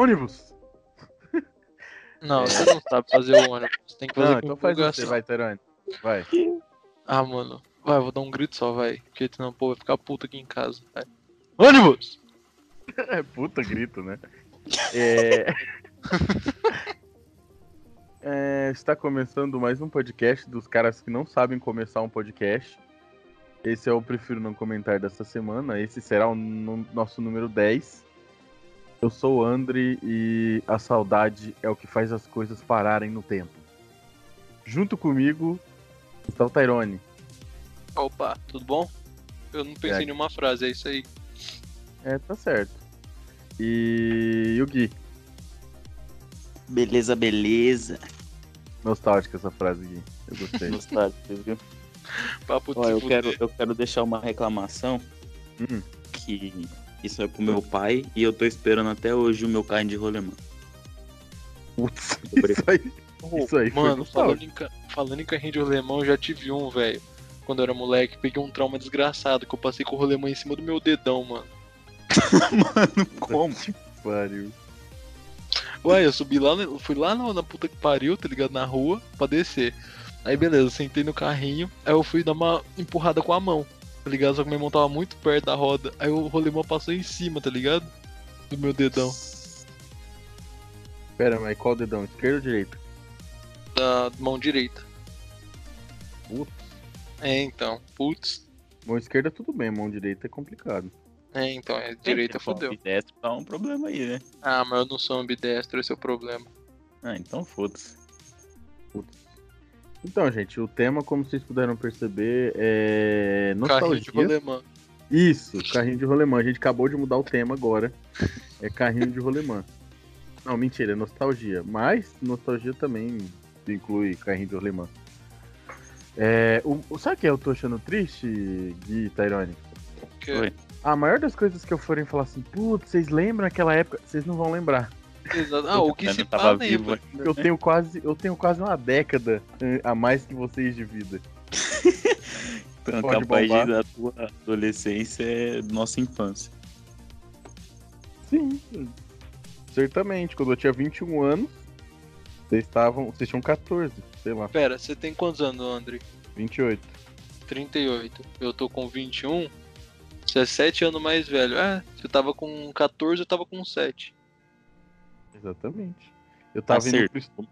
Ônibus! Não, você não sabe fazer o ônibus. Você tem que fazer Não, com então faz você, vai, Terone. Vai. Ah, mano. Vai, vou dar um grito só, vai. Porque senão o povo vai ficar puto aqui em casa. Vai. Ônibus! É puta grito, né? É... É, está começando mais um podcast dos caras que não sabem começar um podcast. Esse é o Prefiro Não Comentar dessa semana. Esse será o nosso número 10. Eu sou o Andre e a saudade é o que faz as coisas pararem no tempo. Junto comigo está o Tyrone. Opa, tudo bom? Eu não pensei É. em nenhuma frase, é isso aí. É, tá certo. E o Gui. Beleza, beleza. Nostálgica essa frase, Gui. Eu gostei. Nostálgico, viu? Papo de Ó, eu, quero, eu quero deixar uma reclamação Hum. que isso é pro meu pai e eu tô esperando até hoje o meu carro de rolemã. Putz, isso aí. Isso aí Mano, falando em, falando em carrinho de rolemão, eu já tive um, velho. Quando eu era moleque, peguei um trauma desgraçado que eu passei com o rolemão em cima do meu dedão, mano. Mano, como? Que pariu. Ué, eu subi lá, fui lá na, na puta que pariu, tá ligado? Na rua, pra descer. Aí beleza, eu sentei no carrinho, aí eu fui dar uma empurrada com a mão, tá ligado? Só que meu irmão tava muito perto da roda, aí o rolemão passou em cima, tá ligado? Do meu dedão. Pera, mas qual dedão? Esquerdo ou direito? Da mão direita. Putz. É, então. Putz. Mão esquerda tudo bem, mão direita é complicado. É, então, é direita Bom, fodeu. Destro tá um problema aí, né? Ah, mas eu não sou ambidestro, esse é o problema. Ah, então foda-se. Então, gente, o tema, como vocês puderam perceber, é Carrinho de nostalgia. rolemã. Isso, carrinho de rolemã. A gente acabou de mudar o tema agora. É carrinho de rolemã. Não, mentira, é nostalgia. Mas nostalgia também inclui carrinho de rolemã. É, o, sabe o que eu tô achando triste, Gui e Tyrone? Que- Oi. A maior das coisas que eu forem falar assim, putz, vocês lembram aquela época? Vocês não vão lembrar. Exato. Ah, o que Eu se tava vivo Eu tenho quase, eu tenho quase uma década eh, a mais que vocês de vida. Então, Pode capaz bombar. da tua adolescência é nossa infância. Sim, certamente. Quando eu tinha 21 anos, vocês estavam, vocês tinham 14, sei lá, Pera, você tem quantos anos, André? 28. 38. Eu tô com 21. Você é 7 anos mais velho. É, você tava com 14, eu tava com 7. Exatamente. Eu tava, indo no. Cristo,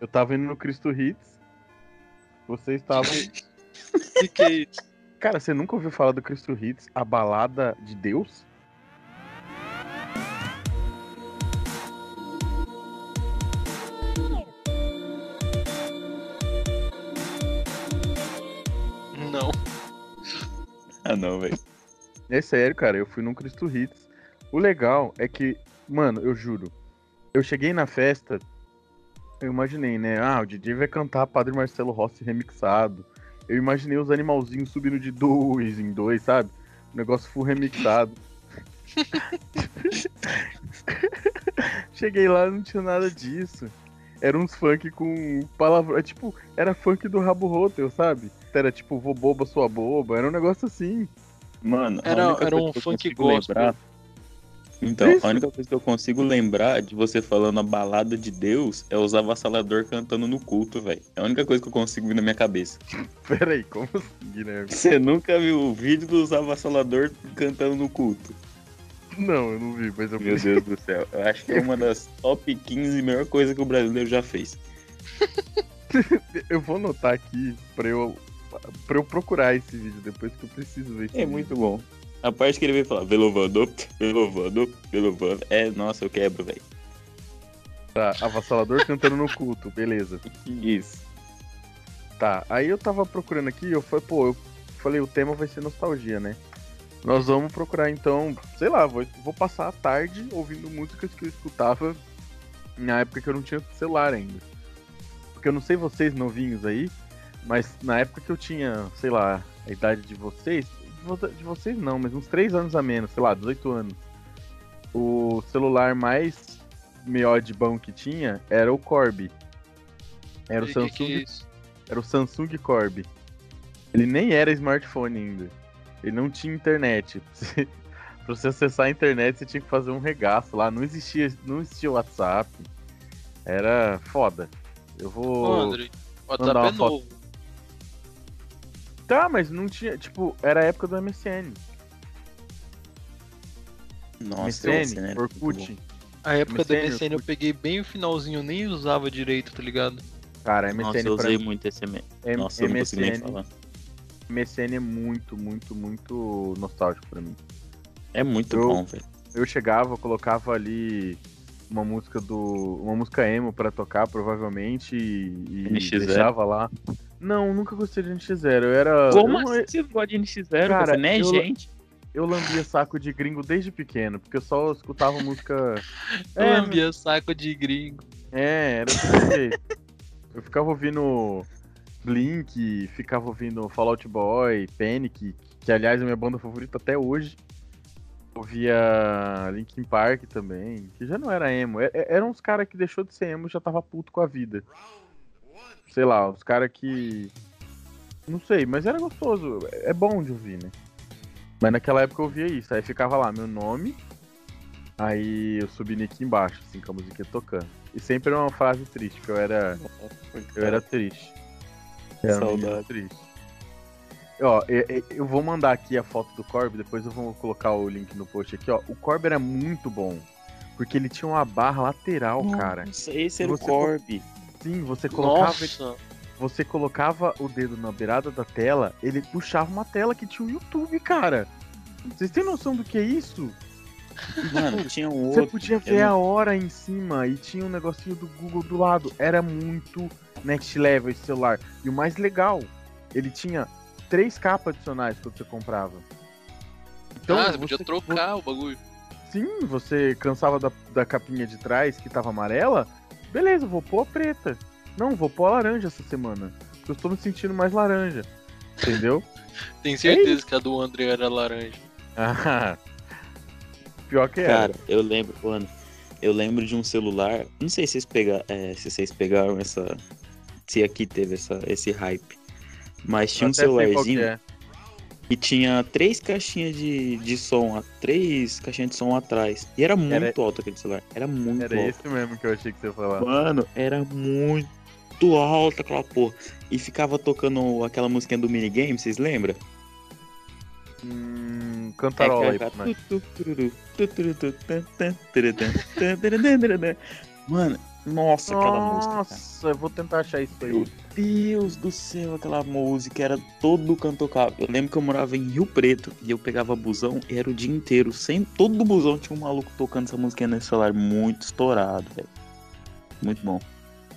eu tava indo no Cristo Hits. Vocês estavam. Que que é isso? Cara, você nunca ouviu falar do Cristo Hits, a balada de Deus? Não. Ah, não, velho. É sério, cara, eu fui num Cristo Hits. O legal é que, mano, eu juro, eu cheguei na festa, eu imaginei, né? Ah, o DJ vai cantar Padre Marcelo Rossi remixado. Eu imaginei os animalzinhos subindo de dois em dois, sabe? O negócio full remixado. Cheguei lá, não tinha nada disso. Era uns funk com palavra. Tipo, era funk do Rabo Rotel, sabe? Era tipo, vou boba, sua boba. Era um negócio assim. Mano, Era- era um funk gospel. lembrar- Então, Isso. a única coisa que eu consigo lembrar de você falando a balada de Deus é os avassalador cantando no culto, velho. É a única coisa que eu consigo vir na minha cabeça. Pera aí, como assim, Guilherme? Você nunca viu o vídeo dos avassalador cantando no culto? Não, eu não vi, mas eu Meu Deus do céu. Eu acho que é uma das top 15 melhor coisas que o brasileiro já fez. Eu vou anotar aqui pra eu, pra eu procurar esse vídeo depois que eu preciso ver esse É vídeo. muito bom. A parte que ele vem falar, velovando, velovando, velovando. É, nossa, eu quebro, velho. Tá, avassalador cantando no culto, beleza. Isso. Tá, aí eu tava procurando aqui, eu falei, pô, eu falei, o tema vai ser nostalgia, né? Nós vamos procurar então, sei lá, vou, vou passar a tarde ouvindo músicas que eu escutava na época que eu não tinha celular ainda. Porque eu não sei vocês novinhos aí, mas na época que eu tinha, sei lá, a idade de vocês, de vo- de vocês não, mas uns 3 anos a menos, sei lá, 18 anos. O celular mais melhor de bom que tinha era o Corby. Era o E que Samsung que é isso? era o Samsung Corby. Ele nem era smartphone ainda. Ele não tinha internet. Pra você- acessar a internet, você tinha que fazer um regaço lá. Não existia, não existia WhatsApp. Era foda. Eu vou. André, WhatsApp é foto. Tá, mas não tinha. Tipo, era a época do MSN. Nossa, MSN, né? Orkut. A época do MSN, MSN eu Orkut. peguei bem o finalzinho, eu nem usava direito, tá ligado? Cara, Nossa, MSN eu pra usei mim- muito esse M- M- Nossa, eu não consigo nem MSN, falar. MSN é muito, muito, muito nostálgico pra mim. É muito Eu- bom, velho. Eu chegava, colocava ali uma música do. uma música emo pra tocar, provavelmente, e, e NX0. deixava lá. Não, nunca gostei de NX0. Eu era. Como eu, assim você gosta de NX0? Cara, Cara, né, eu- gente? eu lambia saco de gringo desde pequeno, porque eu só escutava música. Eu É, lambia saco de gringo. É, era jeito. Eu ficava ouvindo Blink, ficava ouvindo Fallout Boy, Panic, que aliás é minha banda favorita até hoje. Ouvia Linkin Park também, que já não era emo. É- é- Eram uns caras que deixou de ser emo e já tava puto com a vida. Sei lá, os caras que. Não sei, mas era gostoso. É bom de ouvir, né? Mas naquela época eu ouvia isso. Aí ficava lá, meu nome. Aí eu subi aqui embaixo, assim, com a musiquinha tocando. E sempre era uma frase triste, porque eu era. Eu era triste. Eu era Saudade. triste. Ó, eu, eu- vou mandar aqui a foto do Corb, depois eu vou colocar o link no post aqui, ó. O Corb era muito bom. Porque ele tinha uma barra lateral, cara. Nossa, esse era o Corby. Sim, você colocava, Nossa, você colocava o dedo na beirada da tela, ele puxava uma tela que tinha o YouTube, cara. Vocês têm noção do que é isso? Mano, tinha um Você outro. podia eu ver não- a hora em cima e tinha um negocinho do Google do lado. Era muito next level esse celular. E o mais legal, ele tinha três capas adicionais quando você comprava. Então, ah, você podia trocar o bagulho. Sim, você cansava da, da capinha de trás que tava amarela. Beleza, vou pôr a preta. Não, vou pôr a laranja essa semana. Porque eu estou me sentindo mais laranja. Entendeu? Tenho certeza que a do André era laranja. Ah, Pior que era. Cara, eu lembro, mano. Eu lembro de um celular. Não sei se vocês, pega, é, se vocês pegaram essa. Se aqui teve essa, esse hype. Mas tinha um qual que celularzinho é. que tinha três caixinhas de, de som, três caixinhas de som atrás. E era muito Era- alto aquele celular. Era muito Era alto. esse mesmo que eu achei que você ia falar. Mano, era muito alta aquela porra. E ficava tocando aquela musiquinha do minigame, vocês lembram? Hum, cantarola aí, tan, turu, tan. Mano, nossa, aquela música. Nossa, eu vou tentar achar isso aí. Meu Deus do céu, aquela música era todo canto tocava. Eu lembro que eu morava em Rio Preto e eu pegava busão e era o dia inteiro. Sem todo busão tinha um maluco tocando essa música nesse celular muito estourado, velho. Muito bom.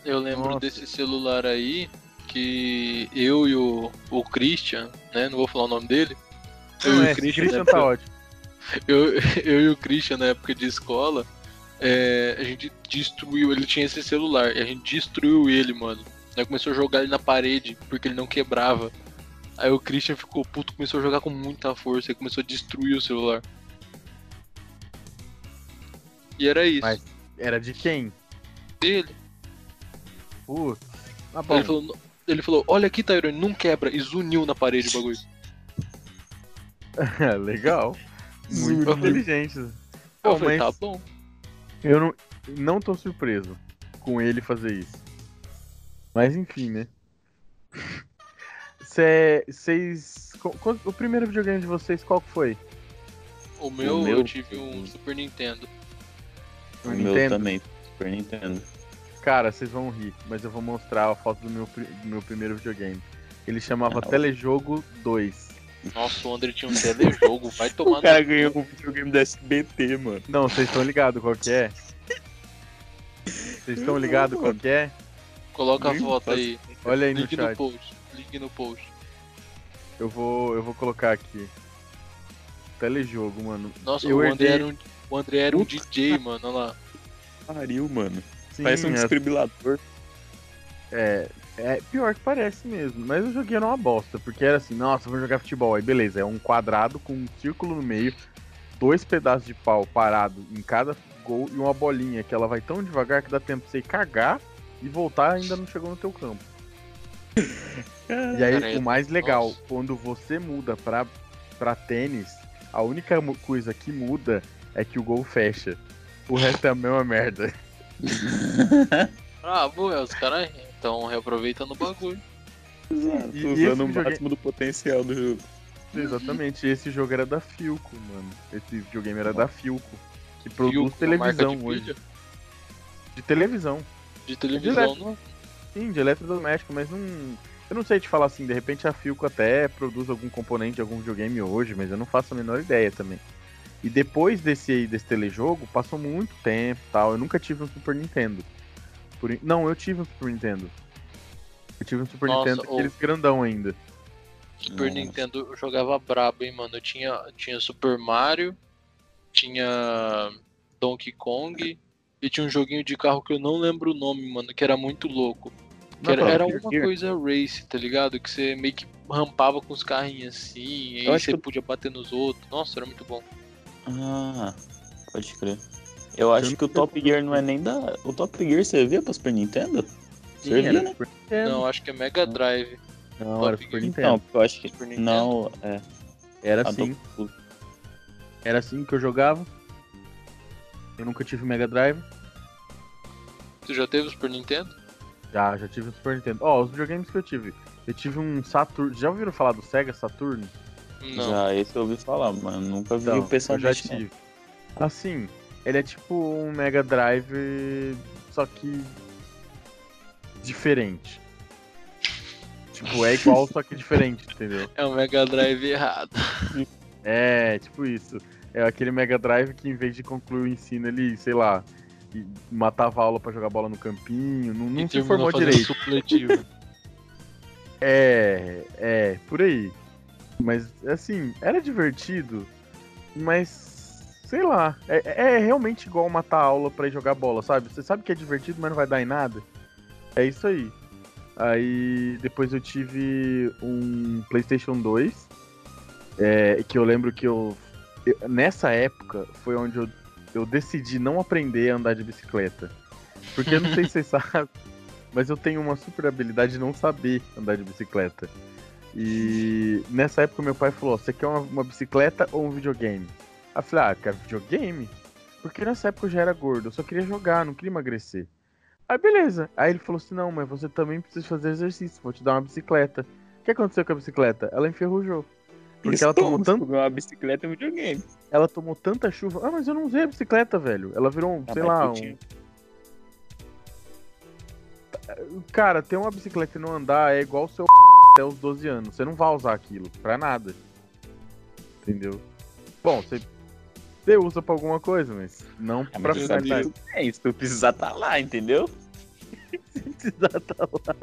Eu lembro Nossa. desse celular aí que eu e o, o Christian, né? Não vou falar o nome dele. Eu Não e é, o Christian, Christian tá época- ótimo. eu, eu e o Christian na época de escola, é, a gente destruiu, ele tinha esse celular, e a gente destruiu ele, mano. Aí começou a jogar ele na parede, porque ele não quebrava. Aí o Christian ficou puto, começou a jogar com muita força e começou a destruir o celular. E era isso. Mas- Era de quem? Dele. Putz. Bom. Ele falou, ele falou, olha aqui, Tyrone, não quebra. E zuniu na parede o bagulho. Legal. Muito Zuniu. inteligente. Eu Pô, falei, mas tá bom. Eu não, não tô surpreso com ele fazer isso. Mas enfim, né? Vocês. O primeiro videogame de vocês, qual que foi? O meu, meu- eu tive um Super Nintendo. O O meu Nintendo? também, Super Nintendo. Cara, vocês vão rir, mas eu vou mostrar a foto do meu, do meu primeiro videogame. Ele chamava Ah, Telejogo 2. Nossa, o André tinha um telejogo, vai tomar O cara no- ganhou um videogame da SBT, mano. Não, vocês estão ligados qual que é? Vocês estão ligados qual que é? Coloca a foto aí. Olha aí no Link no chat. post. Link no post. Eu vou, eu vou colocar aqui. Telejogo, mano. Nossa, Eu o André, herdei- era um, o André era um. DJ, mano. Olha lá. Pariu, mano. Sim, Parece um é- desfibrilador. É, é pior que parece mesmo. Mas eu joguei era uma bosta, porque era assim, nossa, vou jogar futebol. Aí beleza, é um quadrado com um círculo no meio, dois pedaços de pau parado em cada gol e uma bolinha que ela vai tão devagar que dá tempo pra você ir cagar e voltar ainda não chegou no teu campo. E aí, o mais legal, nossa. quando você muda pra, pra tênis, A única coisa que muda é que o gol fecha. O resto é a mesma merda. Ah, boa, os caras estão reaproveitando o bagulho. Exato, E- usando o máximo do potencial do jogo. Exatamente, esse jogo era da Filco, mano. Esse videogame era da Filco. Que produz marca televisão de hoje. vídeo? De televisão. De televisão, eletro- não? Sim, de eletrodoméstico, mas não. Eu não sei te falar assim, de repente a Filco até produz algum componente de algum videogame hoje, mas eu não faço a menor ideia também. E depois desse aí, desse telejogo, passou muito tempo e tal. Eu nunca tive um Super Nintendo. In- Não, eu tive um Super Nintendo. Eu tive um Super Nossa, Nintendo, ô. aqueles grandão ainda. Super Nossa. Nintendo eu jogava brabo, hein, mano. Eu tinha, tinha Super Mario, tinha Donkey Kong e tinha um joguinho de carro que eu não lembro o nome, mano, que era muito louco. Que Não, era, era Gear uma Gear. coisa race, tá ligado? Que você meio que rampava com os carrinhos assim, e aí você que podia bater nos outros. Nossa, era muito bom. Ah, pode crer. Eu acho que o Top Gear não é nem da. O Top Gear servia pra Super Nintendo? Servia, era né? Super Nintendo. Não, acho que é Mega Drive. Não, era Top Super Gear. Nintendo. Não, eu acho que. Super Nintendo. Não, é. Era a assim, do- era assim que eu jogava. Eu nunca tive Mega Drive. Tu já teve o Super Nintendo? Já, já tive um Super Nintendo. Ó, os videogames que eu tive. Eu tive um Saturn. Já ouviram falar do Sega Saturn? Não. Já, esse eu ouvi falar, mano. Nunca vi Então, o eu já não. tive. Assim, ele é tipo um Mega Drive, só que diferente. Tipo, é igual, só que diferente, entendeu? É um Mega Drive errado. É, tipo isso. É aquele Mega Drive que em vez de concluir o ensino, ele, sei lá, matava a aula pra jogar bola no campinho, não, não se formou direito. supletivo. É, é, por aí. Mas, assim, era divertido, mas, sei lá, é, é realmente igual matar aula ir jogar bola, sabe? Você sabe que é divertido, mas não vai dar em nada. É isso aí. Aí, depois eu tive um PlayStation 2, é, que eu lembro que eu, eu- nessa época, foi onde eu, eu decidi não aprender a andar de bicicleta. Porque eu não sei se vocês sabem, mas eu tenho uma super habilidade de não saber andar de bicicleta. E nessa época meu pai falou: Você quer uma, uma bicicleta ou um videogame? Aí eu falei: Ah, quero videogame. Porque nessa época eu já era gordo, eu só queria jogar, não queria emagrecer. Aí beleza. Aí ele falou assim: Não, mas você também precisa fazer exercício, vou te dar uma bicicleta. O que aconteceu com a bicicleta? Ela enferrujou. Porque ela tomou, tanto, Uma bicicleta um videogame. ela tomou tanta chuva. Ah, mas eu não usei a bicicleta, velho. Ela virou um, Ah, sei lá, um, Cara, ter uma bicicleta e não andar é igual o seu até os 12 anos. Você não vai usar aquilo pra nada. Entendeu? Bom, você, você usa pra alguma coisa, mas não Ah, pra sabe ficar Deus. que tu tem, se tu precisar tá lá, entendeu? precisar tá lá.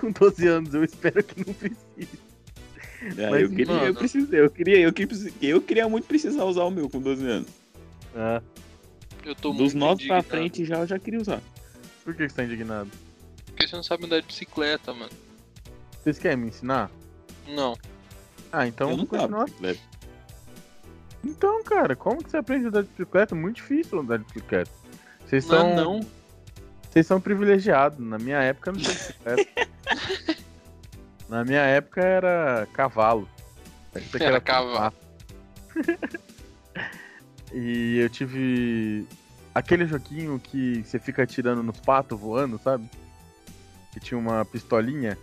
Com 12 anos, eu espero que não precise. Ah, Mas, eu queria, eu mano- precisei, eu queria, eu queria, eu queria muito precisar usar o meu com 12 anos. Ah, Eu tô Dos muito 9 pra frente já eu já queria usar. por que você tá indignado? Porque você não sabe andar de bicicleta, mano. Vocês querem me ensinar? Não. Ah, então eu não continua. tava bicicleta. Então, cara, como que você aprende a andar de bicicleta? Muito difícil andar de bicicleta. Vocês Não, são. não. Vocês são privilegiados. Na minha época não tinha bicicleta. Na minha época era cavalo. Aqui Era cavalo. e eu tive aquele joguinho que você fica atirando nos patos voando, sabe? Que tinha uma pistolinha.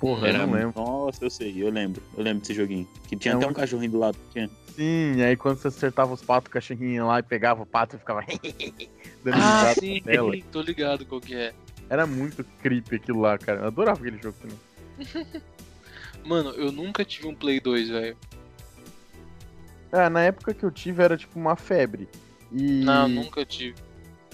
Porra, eu Era- não lembro. Nossa, eu sei, eu lembro. Eu lembro desse joguinho. Que tinha É até um- um cachorrinho do lado. Tinha. Sim, aí quando você acertava os patos, o cachorrinho ia lá e pegava o pato e ficava dando Ah, sim. dela. Tô ligado qual que é. Era muito creepy aquilo lá, cara. Eu adorava aquele jogo também. Mano, eu nunca tive um Play 2, velho. Ah, na época que eu tive era tipo uma febre. E Não, nunca tive.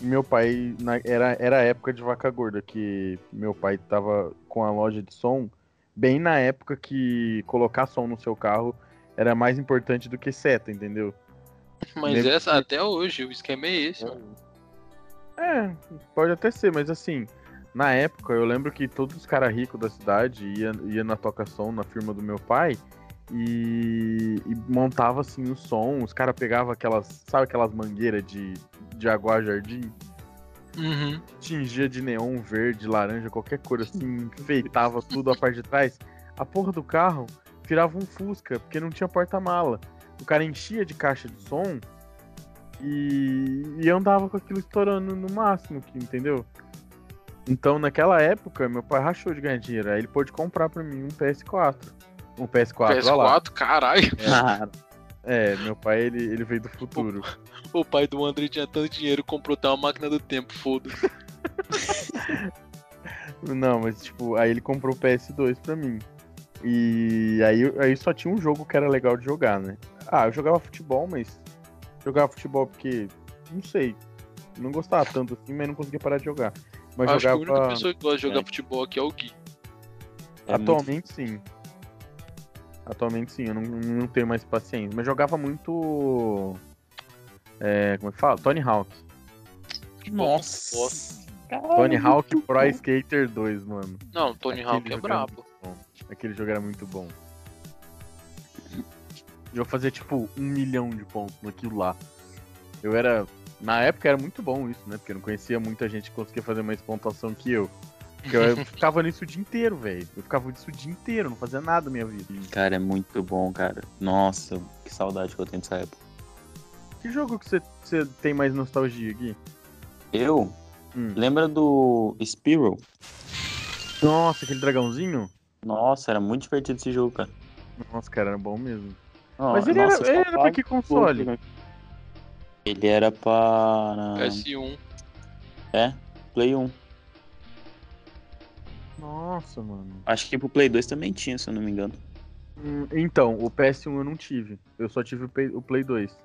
meu pai, na- era, era a época de vaca gorda, que meu pai tava com a loja de som, bem na época que colocar som no seu carro era mais importante do que seta, entendeu? Mas essa, até hoje, o esquema é esse, mano. É, pode até ser, mas assim, na época eu lembro que todos os caras ricos da cidade ia, ia na toca som na firma do meu pai e, e montava assim o som, os caras pegavam aquelas, sabe aquelas mangueiras de, de aguar jardim? Uhum. tingia de neon verde, laranja, qualquer cor assim, enfeitava tudo a parte de trás. A porra do carro virava um Fusca, porque não tinha porta-mala. O cara enchia de caixa de som e, e andava com aquilo estourando no máximo, que- entendeu? Então, naquela época, meu pai rachou de ganhar dinheiro. Aí ele pôde comprar pra mim um PS4. Um PS4, olha lá. PS4, caralho. Cara, É, meu pai, ele, ele veio do futuro. O pai do André tinha tanto dinheiro, comprou até uma máquina do tempo, foda-se. Não, mas tipo, aí ele comprou o PS2 pra mim. E aí, aí só tinha um jogo que era legal de jogar, né? Ah, eu jogava futebol, mas. Jogava futebol porque. Não sei. Não gostava tanto assim, mas não conseguia parar de jogar. Mas Acho que a jogava. única pessoa que gosta de jogar É. futebol aqui é o Gui. é muito- Atualmente sim. Atualmente sim, eu não, não tenho mais paciência. Mas jogava muito. É, como é que fala? Tony Hawk. Nossa. Nossa. Tony Hawk Pro Skater 2, mano. Não, Tony Aquele Hawk é brabo. Aquele jogo era muito bom. E eu fazia tipo um milhão de pontos naquilo lá. Eu era. Na época era muito bom isso, né? Porque eu não conhecia muita gente que conseguia fazer mais pontuação que eu. Porque eu, ficava nisso o dia inteiro, velho. Eu ficava nisso o dia inteiro, não fazia nada na minha vida. Cara, é muito bom, cara. Nossa, que saudade que eu tenho dessa época. Que jogo que você, tem mais nostalgia, Gui? Eu? Hum. Lembra do Spiral? Nossa, aquele dragãozinho? Nossa, era muito divertido esse jogo, cara. Nossa, cara, era bom mesmo. Mas ele, nossa, era, ele era pra que console? pouco? Ele era para. PS1. É, Play 1. Nossa, mano. Acho que pro Play 2 também tinha, se eu não me engano. Hum, Então, o PS1 eu não tive. Eu só tive o Play, o Play 2.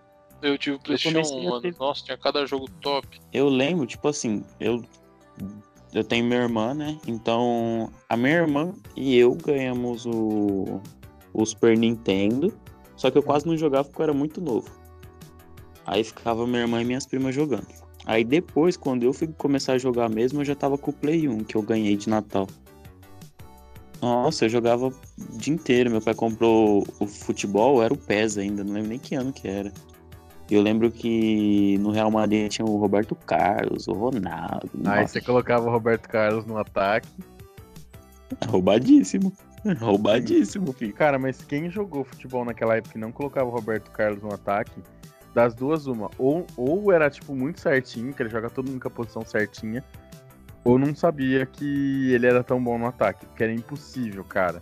Eu tive o PlayStation comecei 1, a mano. ter- Nossa, tinha cada jogo top. Eu lembro, tipo assim, eu. Eu tenho minha irmã, né? Então, a minha irmã e eu ganhamos o, o Super Nintendo. Só que eu quase não jogava porque eu era muito novo. Aí ficava minha irmã e minhas primas jogando. Aí depois, quando eu fui começar a jogar mesmo, eu já tava com o Play 1, que eu ganhei de Natal. Nossa, eu jogava o dia inteiro. Meu pai comprou o futebol, era o PES ainda, não lembro nem que ano que era. Eu lembro que no Real Madrid tinha o Roberto Carlos, o Ronaldo. Aí Nossa, você colocava o Roberto Carlos no ataque. roubadíssimo. Roubadíssimo, filho. Cara, mas quem jogou futebol naquela época e não colocava o Roberto Carlos no ataque, das duas, uma. Ou, ou era, tipo, muito certinho, que ele joga todo mundo com a posição certinha, ou não sabia que ele era tão bom no ataque, porque era impossível, cara.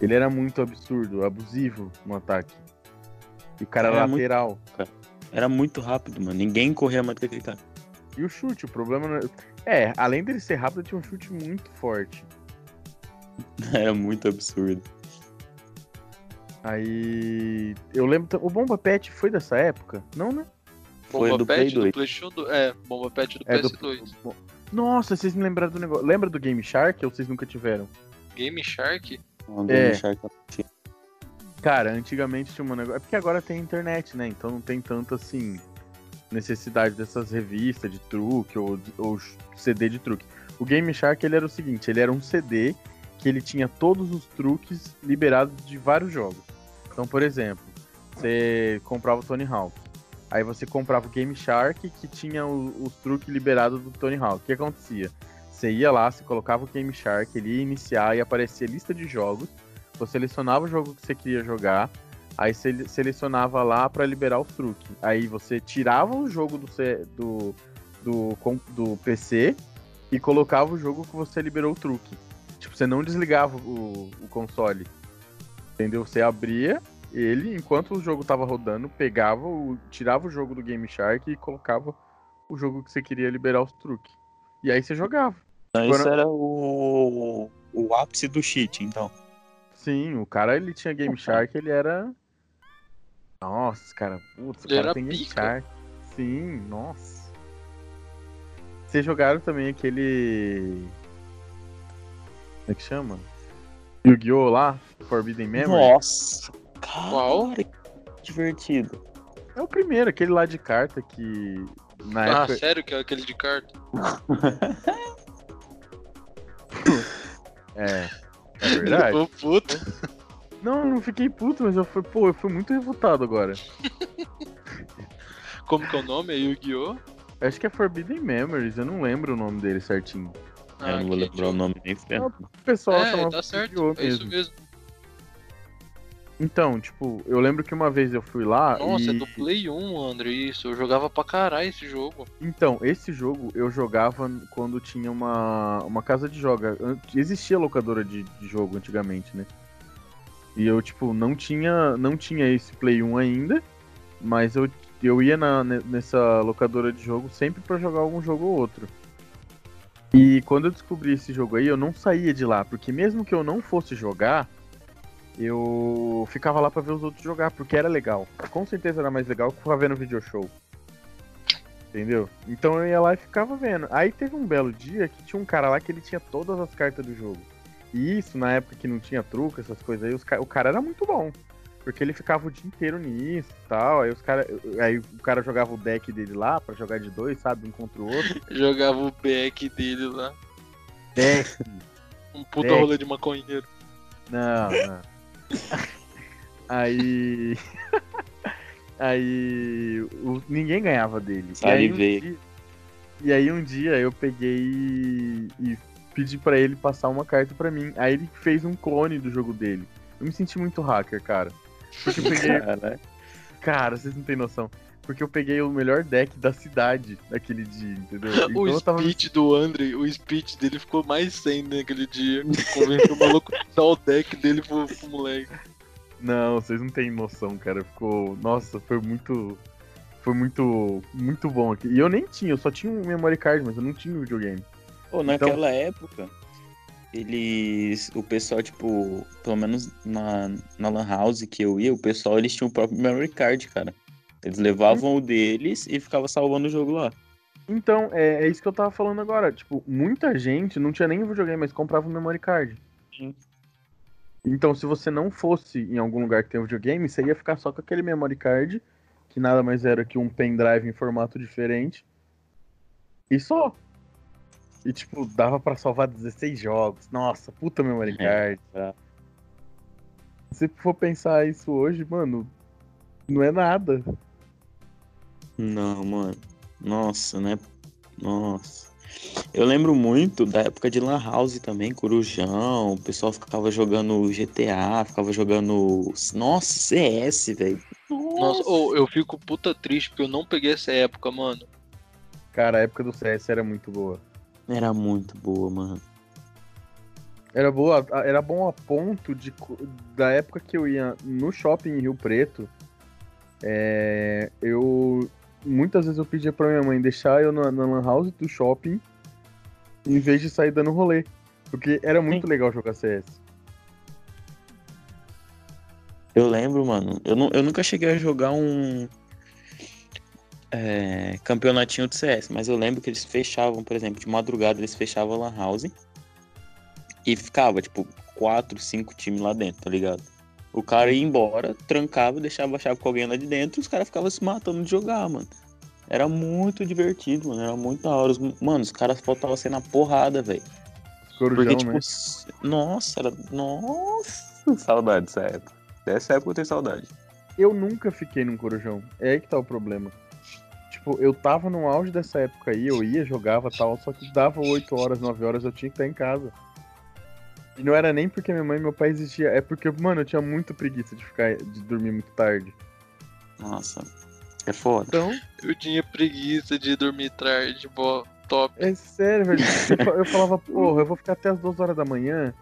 Ele era muito absurdo, abusivo no ataque. E o cara Era era muito- lateral. Era muito rápido, mano. Ninguém corria mais do que aquele cara. E o chute, o problema não é... é, além dele ser rápido, tinha um chute muito forte. Era muito absurdo. Aí. Eu lembro. O Bomba Pet foi dessa época? Não, né? Foi Bomba do Pet Play do 2. PlayStation 2. É, Bomba Pet do É do- PS2. Bo- Nossa, vocês me lembraram do negócio. Lembra do Game Shark ou vocês nunca tiveram? Game Shark? Não, É. Game Shark não tinha. Cara, antigamente tinha um negócio. É porque agora tem internet, né? Então não tem tanto assim. Necessidade dessas revistas de truque ou, ou CD de truque. O Game Shark ele era o seguinte: ele era um CD que ele tinha todos os truques liberados de vários jogos. Então, por exemplo, você comprava o Tony Hawk. Aí você comprava o Game Shark que tinha os truques liberados do Tony Hawk. O que acontecia? Você ia lá, você colocava o Game Shark, ele ia iniciar e aparecia lista de jogos. Você selecionava o jogo que você queria jogar, aí você selecionava lá pra liberar os truques. Aí você tirava o jogo do, do, do, do PC e colocava o jogo que você liberou o truque. Tipo, você não desligava o, o console. Entendeu? Você abria ele, enquanto o jogo tava rodando, pegava, o, tirava o jogo do Game Shark e colocava o jogo que você queria liberar os truques. E aí você jogava. Então, Agora- isso era o, o ápice do cheat, então. Sim, o cara ele tinha Game Shark, ele era. Nossa, cara, putz, o cara era tem Game pica. Shark. Sim, nossa. Vocês jogaram também aquele. Como é que chama? Yu-Gi-Oh! lá? Forbidden Memory? Nossa! Qual? Cara, que divertido. É o primeiro, aquele lá de carta que. Na Ah, época. sério que é aquele de carta? É. É verdade. Ô, puta. não, eu não fiquei puto, mas eu fui, pô, eu fui muito revoltado agora. Como que é o nome? É Yu-Gi-Oh? Acho que é Forbidden Memories, eu não lembro o nome dele certinho. eu não vou Ah, lembrar o nome nem ferro. O pessoal É, tá certo. É isso mesmo. mesmo. Então, tipo, eu lembro que uma vez eu fui lá Nossa, e... é do Play 1, André, isso. Eu jogava pra caralho esse jogo. Então, esse jogo eu jogava quando tinha uma, uma casa de joga. Existia locadora de, de jogo antigamente, né? E eu, tipo, não tinha, não tinha esse Play 1 ainda, mas eu, eu ia na, ne- nessa locadora de jogo sempre pra jogar algum jogo ou outro. E quando eu descobri esse jogo aí, eu não saía de lá, porque mesmo que eu não fosse jogar, eu ficava lá pra ver os outros jogar, porque era legal. Com certeza era mais legal que ficar vendo video show. Entendeu? Então eu ia lá e ficava vendo. Aí teve um belo dia que tinha um cara lá que ele tinha todas as cartas do jogo. E isso, na época que não tinha truque, essas coisas aí, ca- o cara era muito bom. Porque ele ficava o dia inteiro nisso e tal. Aí os cara, aí o cara jogava o deck dele lá pra jogar de dois, sabe? Um contra o outro. Jogava o back dele lá. Deck. Um puta rolê de maconheiro. Não, não. Aí. aí. o- ninguém ganhava dele. E aí, um dia, e aí um dia eu peguei e, pedi pra ele passar uma carta pra mim. Aí ele fez um clone do jogo dele. Eu me senti muito hacker, cara. Porque eu peguei. Cara, cara, vocês não têm noção. Porque eu peguei o melhor deck da cidade naquele dia, entendeu? Então o tava speech do André, o speech dele ficou mais 100 naquele dia. Convenceu o maluco dar o deck dele pro, pro moleque. Não, vocês não têm noção, cara. Ficou. Nossa, foi muito. Foi muito. Muito bom aqui. E eu nem tinha, eu só tinha um memory card, mas eu não tinha um videogame. Pô, naquela época, eles. O pessoal, tipo, pelo menos na, na Lan House que eu ia, o pessoal eles tinham o próprio memory card, cara. Eles levavam o deles e ficava salvando o jogo lá. Então, é, é isso que eu tava falando agora. Tipo, muita gente não tinha nem videogame, mas comprava um memory card. Sim. Então, se você não fosse em algum lugar que tem um videogame, você ia ficar só com aquele memory card, que nada mais era que um pendrive em formato diferente. E só. E, tipo, dava pra salvar 16 jogos. Nossa, puta memory É, card. tá. Se for pensar isso hoje, mano, não é nada. Não, mano. Nossa, né? Nossa. Eu lembro muito da época de Lan House também, Corujão. O pessoal ficava jogando GTA, ficava jogando. Nossa, CS, velho. Nossa, ô, eu fico puta triste porque eu não peguei essa época, mano. Cara, a época do CS era muito boa. Era muito boa, mano. Era boa, era bom a ponto de da época que eu ia no shopping em Rio Preto, é, eu muitas vezes eu pedia pra minha mãe deixar eu na, na lan house do shopping em vez de sair dando rolê, porque era muito legal jogar CS. Eu lembro, mano. Eu, nu- eu nunca cheguei a jogar um é, campeonatinho de CS, mas eu lembro que eles fechavam, por exemplo, de madrugada eles fechavam a Lan House e ficava, tipo, quatro, cinco times lá dentro, tá ligado? O cara ia embora, trancava, deixava a chave com alguém lá de dentro e os caras ficavam se matando de jogar, mano. Era muito divertido, mano. Era muito da hora. Mano, os caras faltavam ser na porrada, velho. Os corujão, Porque, tipo, né? nossa, era. Nossa, saudade dessa época. Dessa época eu tenho saudade. Eu nunca fiquei num corujão. É aí que tá o problema. Tipo, eu tava no auge dessa época aí, eu ia, jogava e tal, só que dava 8 horas, 9 horas, eu tinha que estar em casa. E não era nem porque minha mãe e meu pai existiam, é porque, mano, eu tinha muita preguiça de ficar, de dormir muito tarde. Nossa, é foda. Então, Eu tinha preguiça de dormir tarde, bó, top. é sério, velho. Eu fa- Eu falava, porra, eu vou ficar até as 2 horas da manhã.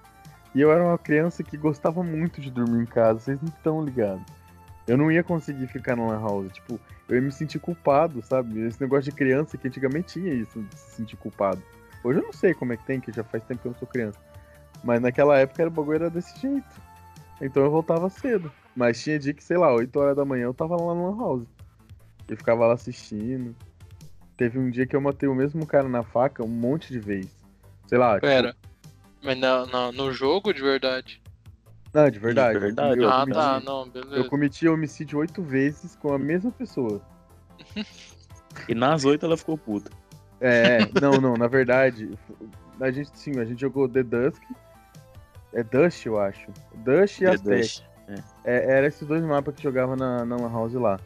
E eu era uma criança que gostava muito de dormir em casa, vocês não estão ligados. Eu não ia conseguir ficar na lan house, tipo, eu ia me sentir culpado, sabe? Esse negócio de criança que antigamente tinha isso, de se sentir culpado. Hoje eu não sei como é que tem, que já faz tempo que eu não sou criança. Mas naquela época era, o bagulho era desse jeito. Então eu voltava cedo. Mas tinha dia que, sei lá, 8 horas da manhã eu tava lá lan house. Eu ficava lá assistindo. Teve um dia que eu matei o mesmo cara na faca um monte de vezes. Sei lá. tipo, Pera. Mas na, na- no jogo de verdade? Não, de verdade. De verdade, Eu, ah, cometi, tá, não, beleza. eu cometi homicídio oito vezes com a mesma pessoa. E nas oito ela ficou puta. É, não, não, na verdade, a gente sim, a gente jogou The Dusk. É Dust, eu acho. Dust e The Aztec. Dust. É, era esses dois mapas que jogava na, na Lan House lá.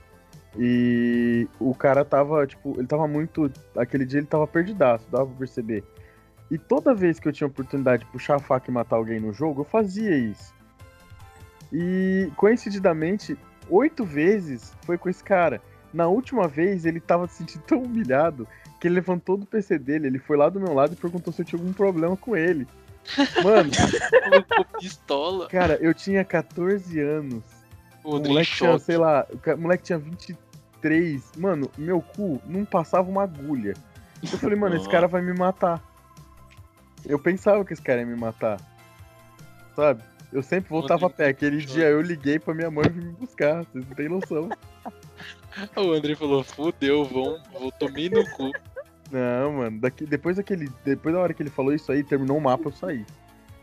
E o cara tava, tipo, ele tava muito. Aquele dia ele tava perdidaço, dava pra perceber. E toda vez que eu tinha oportunidade de puxar a faca e matar alguém no jogo, eu fazia isso. E coincidentemente, oito vezes foi com esse cara. Na última vez, ele tava se sentindo tão humilhado que ele levantou do PC dele, ele foi lá do meu lado e perguntou se eu tinha algum problema com ele. Mano, pistola. cara, eu tinha 14 anos. O moleque tinha, sei lá, o moleque tinha 23. Mano, meu cu não passava uma agulha. Eu falei, mano, esse cara vai me matar. Eu pensava que esse cara ia me matar. Sabe? Eu sempre voltava a pé. Aquele dia eu liguei pra minha mãe vir me buscar. Vocês não têm noção. O André falou, fudeu, vão, vou tomei no cu. Não, mano. Daqui, depois daquele. Depois da hora que ele falou isso aí, terminou o mapa, eu saí.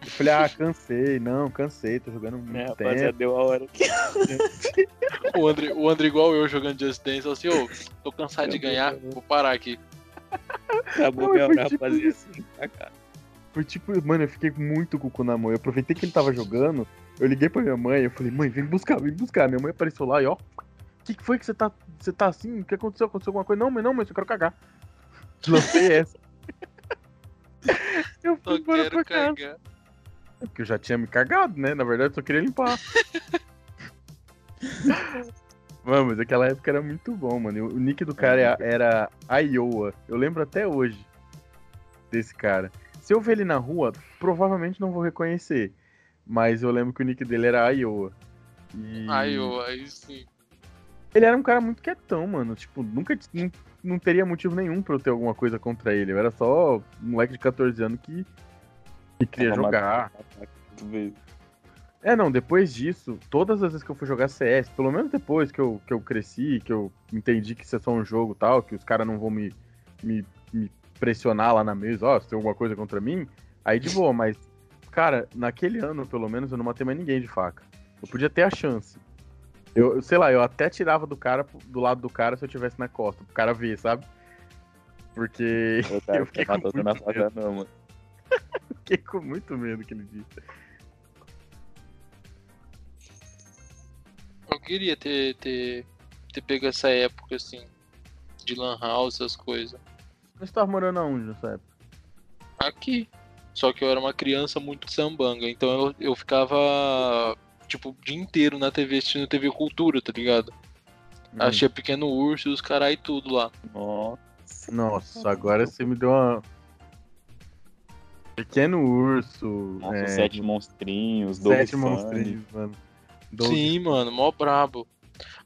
Eu falei, ah, cansei, não, cansei, tô jogando muito É, tempo. rapaziada, deu a hora aqui. O André, o André igual eu jogando Just Dance, falou assim, ô, tô cansado de ganhar, vou parar aqui. Acabou Não, minha foi hora, tipo rapaziada. isso. Foi tipo, mano, eu fiquei muito com o cu na mão. Eu aproveitei que ele tava jogando, eu liguei pra minha mãe, eu falei, mãe, vem buscar, vem buscar. Minha mãe apareceu lá e ó, o que, que foi que você tá. Você tá assim? O que aconteceu? Aconteceu alguma coisa? Não, mãe, não, mãe, eu quero cagar. Lancei essa. eu fui Só embora pra casa. cagar. Porque eu já tinha me cagado, né? Na verdade, eu só queria limpar. Mano, mas aquela época era muito bom, mano. O nick do cara era- era Iowa. Eu lembro até hoje desse cara. Se eu ver ele na rua, provavelmente não vou reconhecer. Mas eu lembro que o nick dele era Iowa. E... Eu, aí sim. Ele era um cara muito quietão, mano. Tipo, nunca não, não teria motivo nenhum pra eu ter alguma coisa contra ele. Eu era só um moleque de 14 anos que, que queria jogar. Vê. É, não, depois disso, todas as vezes que eu fui jogar CS, pelo menos depois que eu, que eu cresci, que eu entendi que isso é só um jogo e tal, que os caras não vão me, me, me pressionar lá na mesa, ó, se tem alguma coisa contra mim, aí de boa, mas, cara, naquele ano, pelo menos, eu não matei mais ninguém de faca. Eu podia ter a chance. Eu, eu sei lá, eu até tirava do cara, do lado do cara se eu tivesse na costa, pro cara ver, sabe? Porque Ô, cara, Eu fiquei tá com matando na muito faca não, mano. fiquei com muito medo aquele dia. Eu queria ter, ter, ter pego essa época, assim, de lan house, essas coisas. Você tava morando aonde nessa época? Aqui. Só que eu era uma criança muito sambanga, então eu, eu ficava, tipo, o dia inteiro na TV assistindo TV Cultura, tá ligado? Hum. Achei Pequeno Urso e os carai tudo lá. Nossa. Nossa, agora você me deu uma. Pequeno urso. Nossa, é, sete monstrinhos, dois sete monstrinhos, mano. Doze. Sim, mano, mó brabo.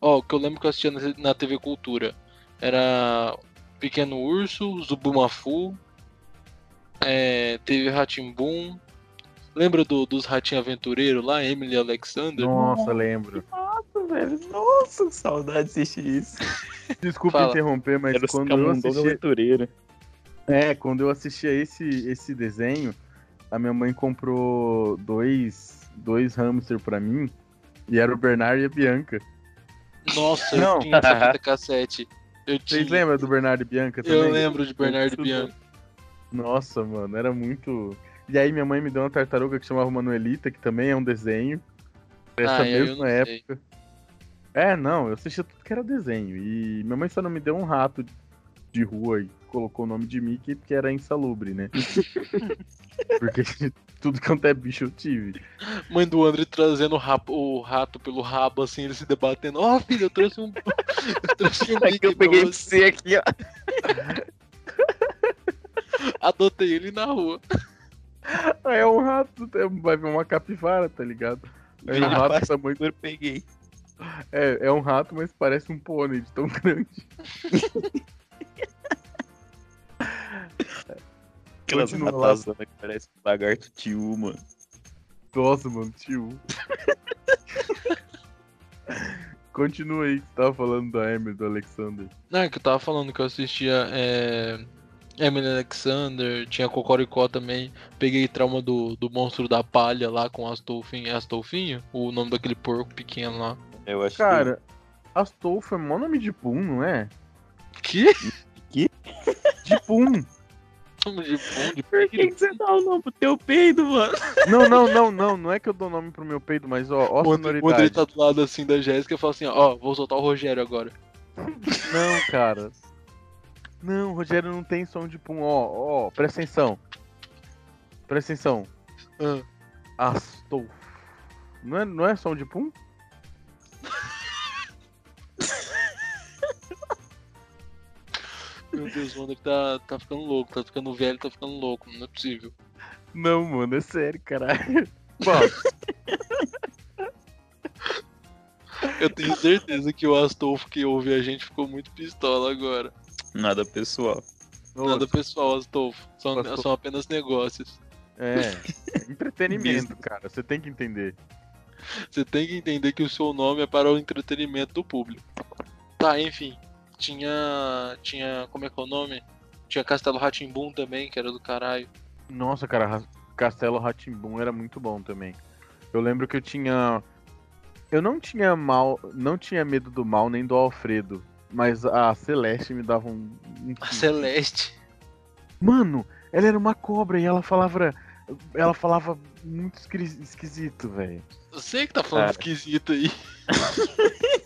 Ó, o que eu lembro que eu assistia na, TV Cultura era Pequeno Urso, Zubumafu, é, TV Ratimbum. Lembra do, dos Ratinhos Aventureiros lá, Emily Alexander? Nossa, lembro. Nossa, velho. Nossa, que saudade de assistir isso. Desculpa Fala. interromper, mas Era quando eu assistia. Aventureiro. É, quando eu assistia esse, esse desenho, a minha mãe comprou dois, dois hamster pra mim. E era o Bernardo e a Bianca. Nossa, Não. eu tinha essa fita cassete. Eu tinha. Vocês lembram do Bernardo e Bianca também? Eu lembro de Bernardo e Bianca. Nossa, mano, era muito. E aí minha mãe me deu uma tartaruga que chamava Manuelita, que também é um desenho. Dessa Ah, mesma não sei. época. É, não, eu assistia tudo que era desenho. E minha mãe só não me deu um rato de rua e colocou o nome de Mickey porque era insalubre, né? porque tudo quanto é bicho eu tive. Mãe do André trazendo o, rap- o rato pelo rabo, assim, ele se debatendo. Ó, filho, eu trouxe um. eu trouxe um É que eu peguei você aqui, ó. Adotei ele na rua. Ah, É um rato, é- vai ver uma capivara, tá ligado? É um rato tamanho. eu peguei. É, é um rato, mas parece um pônei de tão grande. Aquelas ratazanas que parece um lagarto tio, mano. Nossa, mano, tio. Continua aí que você tava falando da Emily, do Alexander. Não, é que eu tava falando que eu assistia é, Emily Alexander, tinha Cocoricó também. Peguei trauma do, do monstro da palha lá com Astolfinho. É Astolfinho? O nome daquele porco pequeno lá. Eu acho Cara, Astolfo é mó nome de Pum, não é? Que? De Pum! Nome de pão de que... Por que, que você dá o nome pro teu peido, mano? Não, não, não, não. Não é que eu dou nome pro meu peito, mas ó, ó a O André, o sonoridade. André tá do lado assim da Jéssica e fala assim: ó, vou soltar o Rogério agora. Não, cara. Não, Rogério não tem som de Pum. Ó, ó, presta atenção. Presta atenção. Ah. Astolfo. Não é, não é som de pum? Meu Deus, o André tá, tá ficando louco, tá ficando velho, tá ficando louco, não é possível. Não, mano, é sério, caralho. Bom, Eu tenho certeza que o Astolfo que ouve a gente ficou muito pistola agora. Nada pessoal. Nada pessoal, Astolfo. São, Astolfo. são apenas negócios. É, entretenimento, cara. Você tem que entender. Você tem que entender que o seu nome é para o entretenimento do público. Tá, enfim. Tinha. Tinha. Como é que é o nome? Tinha Castelo Ratimbum também, que era do caralho. Nossa, cara, Ra- Castelo Ratimbum era muito bom também. Eu lembro que eu tinha. Eu não tinha mal. Não tinha medo do mal nem do Alfredo. Mas a Celeste me dava um. um A. Celeste. Mano, ela era uma cobra e ela falava. Ela falava muito esqui- esquisito, velho. Eu sei que tá falando Cara. esquisito aí.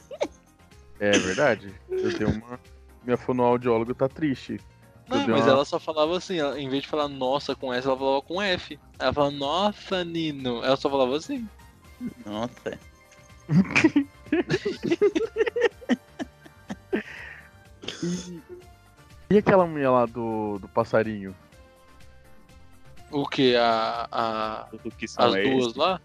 É verdade. Eu tenho uma. Minha fonoaudióloga tá triste. Não, mas uma- ela só falava assim, ela- em vez de falar nossa com S, ela falava com F. Ela falava, nossa, Nino. Ela só falava assim. Nossa. E, e aquela mulher lá do, do passarinho? O que? A, a, que as esses. duas lá?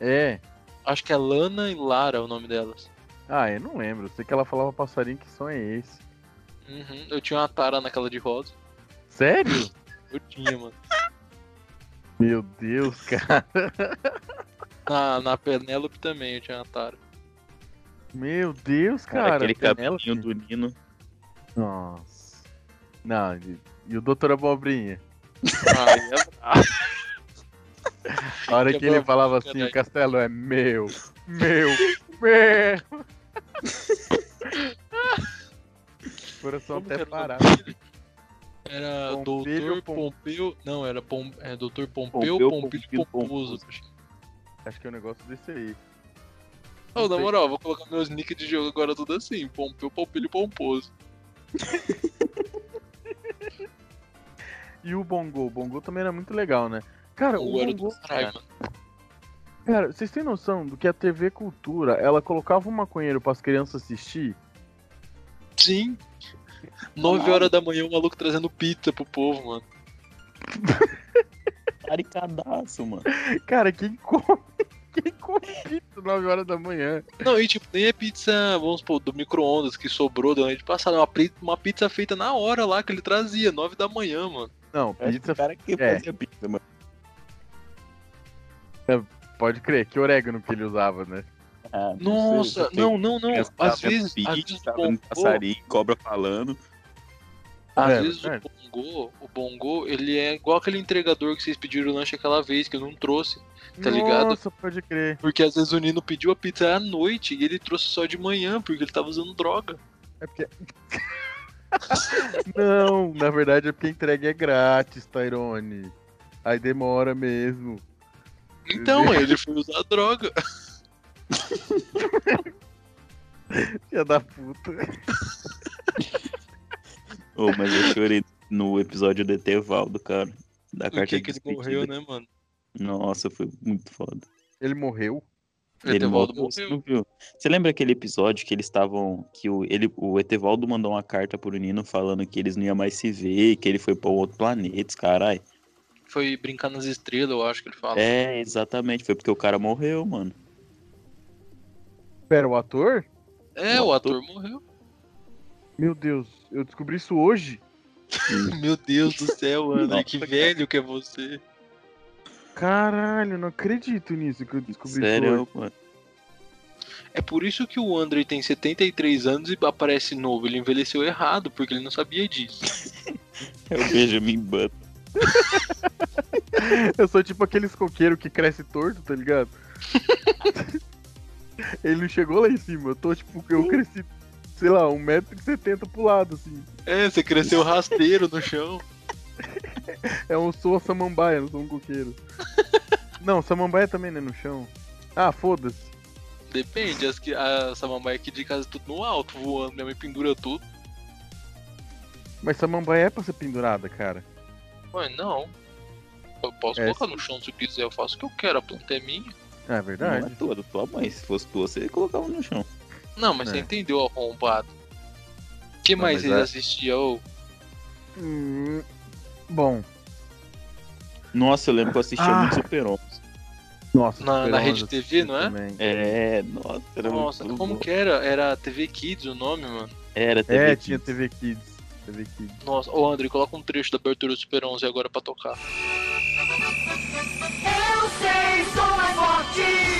É. Acho que é Lana e Lara o nome delas. Ah, eu não lembro. Sei que ela falava passarinho, que som é esse? Uhum, Eu tinha uma tara naquela de rosa. Sério? Eu tinha, mano. Meu Deus, cara. Na, na Penélope também eu tinha uma tara. Meu Deus, Cara, cara. aquele cabelinho do Nino. Nossa. Não, e, e o Doutor Abobrinha? Ai, é... A hora Que que ele bom, falava assim, caralho. o castelo é meu, meu, meu. Coração Como até era o nome parar. dele? Era Pompilho Doutor Pom- Pompeu. Não, era Pom... é, Doutor Pompeu, Pompeu, Pompilho Pompilho, Pomposo. Acho que é um negócio desse aí. Ô, na moral, vou colocar meus nick de jogo agora tudo assim. Pompeu, Pompilho Pomposo. E o Bongo? O Bongo também era muito legal, né? Cara, o do Bongo, mano. cara, vocês têm noção do que a TV Cultura, ela colocava um maconheiro pras crianças assistir? Sim. 9 horas da manhã o maluco trazendo pizza pro povo, mano. Caricadaço, mano. Cara, quem come? Quem come pizza 9 horas da manhã? Não, e tipo, nem é pizza, vamos supor, do micro-ondas que sobrou da noite passada. é Uma, uma pizza feita na hora lá que ele trazia, 9 da manhã, mano. Não, pizza o cara que é. fazia pizza, mano. pode crer, que orégano que ele usava, né? Ah, não Nossa, sei, não, não, não. Às vezes, pizza, às vezes Bongo, passarinho, cobra falando. Às É, vezes é. o Bongo, o Bongo, ele é igual aquele entregador que vocês pediram o lanche aquela vez, que eu não trouxe. Tá ligado? Nossa, pode crer. Porque às vezes o Nino pediu a pizza à noite e ele trouxe só de manhã, porque ele tava usando droga. É porque. Não, na verdade é porque a entrega é grátis, Tyrone. Aí demora mesmo. Então, ele foi usar droga. Filha da puta. Ô, mas eu chorei no episódio do Etevaldo, cara. Da O carta que de que ele morreu, né, mano? Nossa, foi muito foda. Ele morreu? Ele Etevaldo morreu, você morreu. não viu? Você lembra aquele episódio que eles estavam. Que o, ele, o Etevaldo mandou uma carta pro Nino falando que eles não iam mais se ver, que ele foi pra outro planeta, caralho. Foi brincar nas estrelas, eu acho que ele fala. É, exatamente. Foi porque o cara morreu, mano. Pera, o ator? É, O o ator- ator morreu. Meu Deus, eu descobri isso hoje. Meu Deus do céu, André, Nossa, que cara. velho que é você. Caralho, eu não acredito nisso que eu descobri isso hoje. Sério, mano. É por isso que o André tem 73 anos e aparece novo. Ele envelheceu errado, porque ele não sabia disso. É o Benjamin Button. Eu sou tipo aqueles coqueiros que cresce torto, tá ligado? Ele não chegou lá em cima, eu tô tipo, eu cresci, sei lá, 1,70m pro lado, assim. É, você cresceu rasteiro no chão. É um sou a samambaia, não sou um coqueiro. Não, samambaia também, né, no chão. Ah, foda-se. Depende, as que, a samambaia aqui de casa é tudo no alto, voando. Minha mãe pendura tudo. Mas samambaia é pra ser pendurada, cara. Ué, não. Eu posso É, colocar no chão se eu quiser, eu faço o que eu quero, a planta é minha. É Não é verdade. tua, da tua mãe. Se fosse tua, você colocava no chão. Não, mas você É. entendeu, arrombado. O que Não, mais vocês é- assistiam? Ô, Hum, bom, Nossa, eu lembro que eu assistia Ah. muito Super 11. nossa. Na- na Rede 11 TV, não é? também. É, nossa, era Nossa, muito como bom. que era? Era TV Kids o nome, mano? Era TV É, Kids. tinha TV Kids. TV Kids. Nossa, ô André, coloca um trecho da abertura do Super 11 agora pra tocar. Eu sei, sou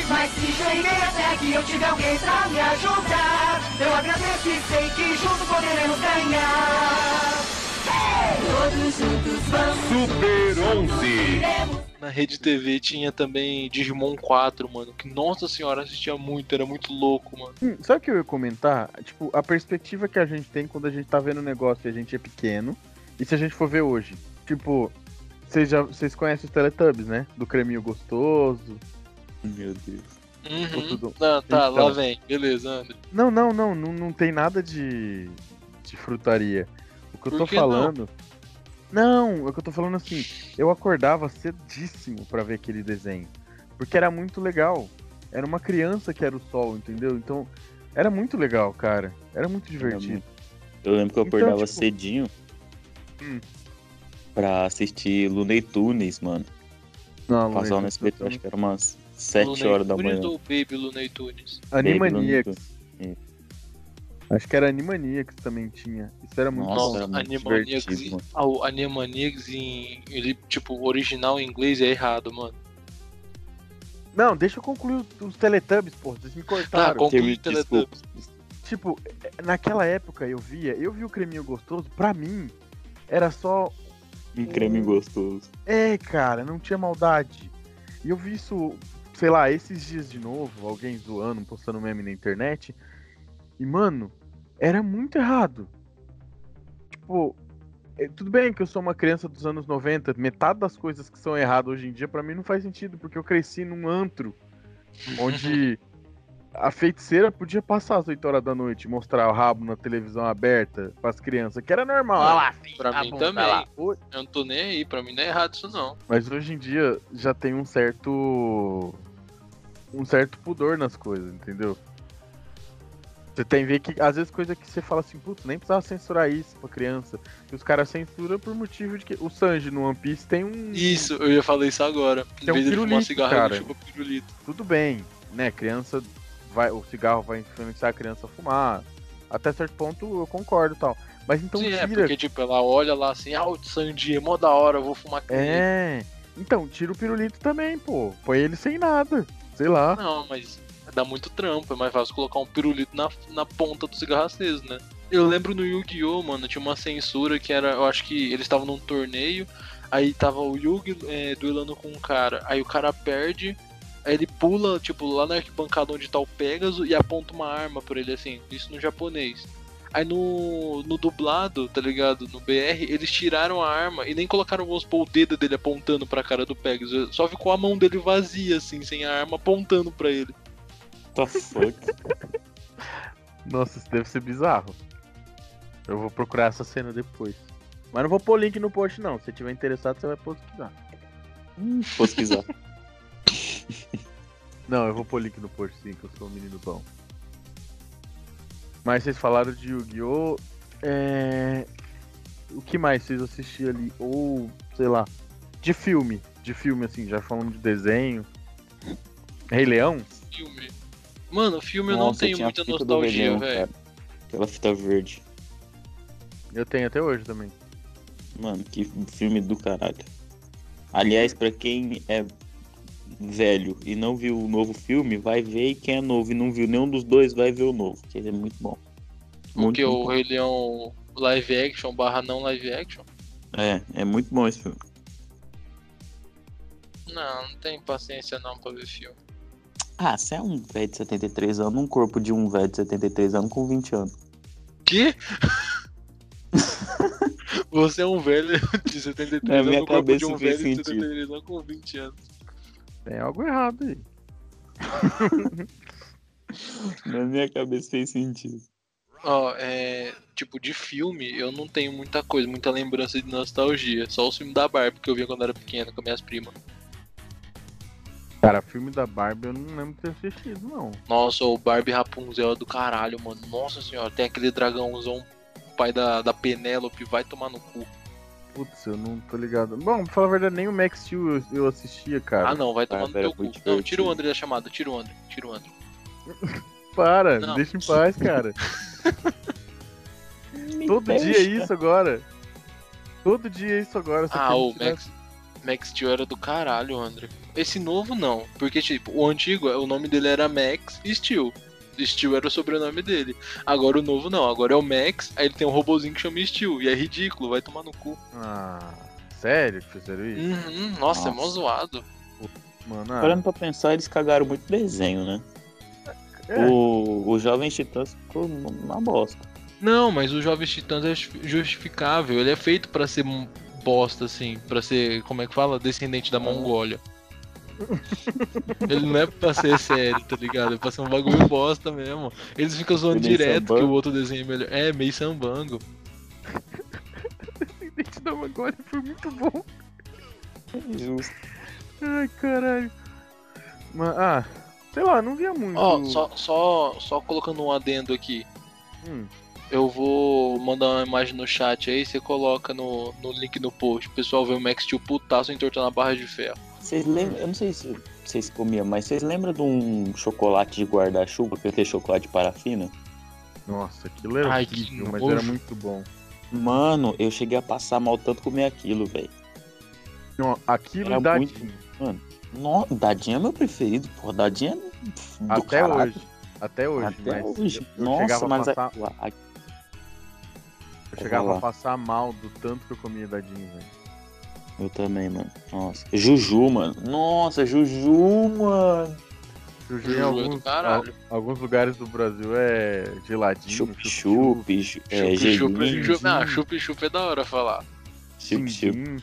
mas se treinei até que eu tive alguém pra me ajudar. Eu agradeço e sei que juntos poderemos ganhar. Todos juntos vamos, Super 11. iremos. Na Rede TV tinha também Digimon 4, mano. Que nossa senhora, assistia muito, era muito louco, mano. Hum, sabe o que eu ia comentar? Tipo, a perspectiva que a gente tem quando a gente tá vendo o negócio e a gente é pequeno. E se a gente for ver hoje. Tipo, vocês já vocês conhecem os Teletubbies, né? Do creminho gostoso. Meu Deus. Uhum. Ah, tá, Então. lá vem. Beleza, André. Não, não, não, não, não tem nada de, de frutaria. O que eu Por tô que não? falando. Não? o que eu tô falando assim, eu acordava cedíssimo pra ver aquele desenho. Porque era muito legal. Era uma criança que era o sol, entendeu? Então, era muito legal, cara. Era muito divertido. Eu lembro que eu Então, acordava tipo- cedinho Hum. pra assistir Looney Tunes, mano. Não, Passava no SBT, acho que era umas 7 Looney horas da manhã. ou Baby Looney Tunes? Animaniacs. Acho que era Animaniacs também tinha. Isso era muito Nossa, Nossa, era muito Animaniacs, ah, o Animaniacs em. Ele, tipo, o original em inglês é errado, mano. Não, deixa eu concluir os, os Teletubbies, pô. Vocês me cortaram. conclui Termi- Teletubbies. Tipo, naquela época eu via, eu vi o creminho gostoso, pra mim, era só. Um creme gostoso. É, cara, não tinha maldade. E eu vi isso, sei lá, esses dias de novo, alguém zoando, postando meme na internet. E, mano, era muito errado. Tipo, é, tudo bem que eu sou uma criança dos anos 90, metade das coisas que são erradas hoje em dia, pra mim não faz sentido, porque eu cresci num antro onde a feiticeira podia passar às 8 horas da noite e mostrar o rabo na televisão aberta pras crianças, que era normal. Ah lá, filho, pra tá mim bom, também. lá. Eu não tô nem aí, pra mim não é errado isso não. Mas hoje em dia já tem um certo. Um certo pudor nas coisas, entendeu? Você tem que ver que, às vezes, coisa que você fala assim, putz, nem precisava censurar isso pra criança. E os caras censuram por motivo de que. O Sanji no One Piece tem um. Isso, eu ia falar isso agora. Em Tem um vez de ele fumar cigarro, cara. ele chupa pirulito. Tudo bem, né? Criança. Vai, o cigarro vai influenciar a criança a fumar. Até certo ponto eu concordo e tal. Mas então Sim, é, tira. porque tipo, ela olha lá assim, ah, o Sandy é mó da hora, eu vou fumar. É. Então, tira o pirulito também, pô. Põe ele sem nada. Sei lá. Não, mas dá muito trampo, é mais fácil colocar um pirulito na, na ponta do cigarro aceso, né? Eu lembro no Yu-Gi-Oh, mano, tinha uma censura que era, eu acho que eles estavam num torneio, aí tava o Yugi é, duelando com um cara, aí o cara perde, aí ele pula, tipo, lá na arquibancada onde tá o Pegasus e aponta uma arma pra ele, assim, isso no japonês. Aí no, no dublado, tá ligado? No BR, eles tiraram a arma e nem colocaram vamos supor, o dedo dele apontando pra cara do Pegasus. Só ficou a mão dele vazia, assim, sem a arma apontando pra ele. Fuck? Nossa, isso deve ser bizarro. Eu vou procurar essa cena depois. Mas não vou pôr link no post, não. Se tiver interessado, você vai pesquisar. Pesquisar. Não, eu vou pôr link no post sim, que eu sou um menino bom. Mas vocês falaram de Yu-Gi-Oh! É... O que mais vocês assistiam ali? Ou, sei lá, de filme. De filme, assim, já falando de desenho. Rei Leão? Filme. Mano, filme eu não Nossa, tenho muita nostalgia, velho. Aquela fita verde. Eu tenho até hoje também. Mano, que filme do caralho. Aliás, pra quem é velho e não viu o novo filme, vai ver. E quem é novo e não viu nenhum dos dois, vai ver o novo. Que ele é muito bom. Muito Porque o bom. Rei Leão live action barra não live action. É, é muito bom esse filme. Não, não tem paciência não pra ver filme. Ah, você é um velho de 73 anos, um corpo de um velho de 73 anos com 20 anos. Que? Você é um velho de 73 Na anos minha no corpo de um velho de sentido. 73 anos com 20 anos. Tem algo errado aí. Na minha cabeça fez sentido. Ó, é. Tipo, de filme, eu não tenho muita coisa, muita lembrança de nostalgia. Só o filme da Barbie que eu via quando era pequeno com minhas primas. Cara, filme da Barbie eu não lembro de ter assistido, não. Nossa, o Barbie Rapunzel é do caralho, mano. Nossa senhora, tem aquele dragãozão, pai da, da Penélope, vai tomar no cu. Putz, eu não tô ligado. Bom, pra falar a verdade, nem o Max Steel eu, eu assistia, cara. Ah, não, vai tomar no Barbie era teu cu. Não, tira o. André da chamada, tira o André, tira o André. Para, Não. me deixa em paz, cara. Todo dia é isso agora. Todo dia é isso agora. você Ah, o Max, Max Steel era do caralho, André. Esse novo não, porque tipo, o antigo, o nome dele era Max Steel. Steel era o sobrenome dele. Agora o novo não, agora é o Max, aí ele tem um robozinho que chama Steel, e é ridículo, vai tomar no cu. Ah, sério que fizeram isso? Uhum, nossa, é mó Nossa. zoado. Mano, ah, Parando pra pensar, eles cagaram muito desenho, né? é. O, o Jovem Titãs ficou uma bosta. Não, mas o Jovens Titãs é justi- justificável, ele é feito pra ser um bosta, assim, pra ser, como é que fala? Descendente da Mongólia. ele não é pra ser sério, tá ligado? É pra ser um bagulho bosta mesmo. Eles ficam zoando Meio direto que sambango. o outro desenho é melhor. É, meio sambango. Descendente da Mongólia foi muito bom. Justo. Ai, caralho. Mas, ah, sei lá, não via muito. Ó, só, só, só colocando um adendo aqui. Hum, Eu vou mandar uma imagem no chat aí, você coloca no, no link no post. O pessoal vê o Max Steel putaço entortando a barra de ferro. Vocês lembram? Eu não sei se vocês comiam, mas vocês lembram de um chocolate de guarda-chuva, aquele chocolate de parafina? nossa, aquilo era Ai, que horrível, mas era muito bom. Mano, eu cheguei a passar mal tanto comer aquilo, velho. Aquilo Era e dadinho. muito- Mano, no, Dadinho é meu preferido, pô. Dadinho é do Até caralho. hoje. Até hoje, Até mas hoje. eu, eu Nossa, chegava, mas a passar, a- a- eu chegava a passar mal do tanto que eu comia dadinho, velho. Eu também, mano. Nossa. Juju, mano. Nossa, Juju, mano. Juju Juju em é alguns, caralho. al- alguns lugares do Brasil é geladinho, Chup-chup, ju- é, chup, chup, gelinho, chup, ah, chup, chup é da hora falar. chup-chup.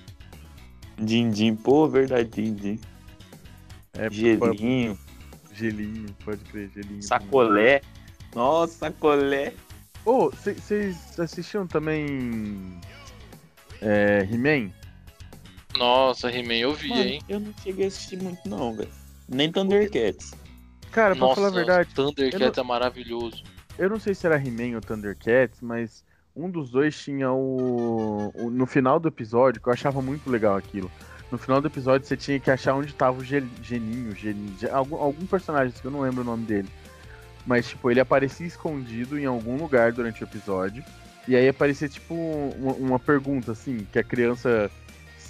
Din-din, pô, verdade, din-din. é, Gelinho, gelinho, pode crer, gelinho. sacolé. Nossa, sacolé. Ô, vocês assistiam também é, He-Man? Nossa, He-Man eu vi, Mano, hein? eu não cheguei a assistir muito, não, velho. Nem Thundercats. Cara, pra Nossa, falar a verdade, Thundercats é maravilhoso. eu não sei se era He-Man ou Thundercats, mas um dos dois tinha o, o- No final do episódio, que eu achava muito legal aquilo. No final do episódio você tinha que achar onde tava o Gel- Geninho, Geninho Ge- algum, algum personagem que eu não lembro o nome dele. Mas, tipo, ele aparecia escondido em algum lugar durante o episódio. E aí aparecia, tipo, uma, uma pergunta, assim, que a criança,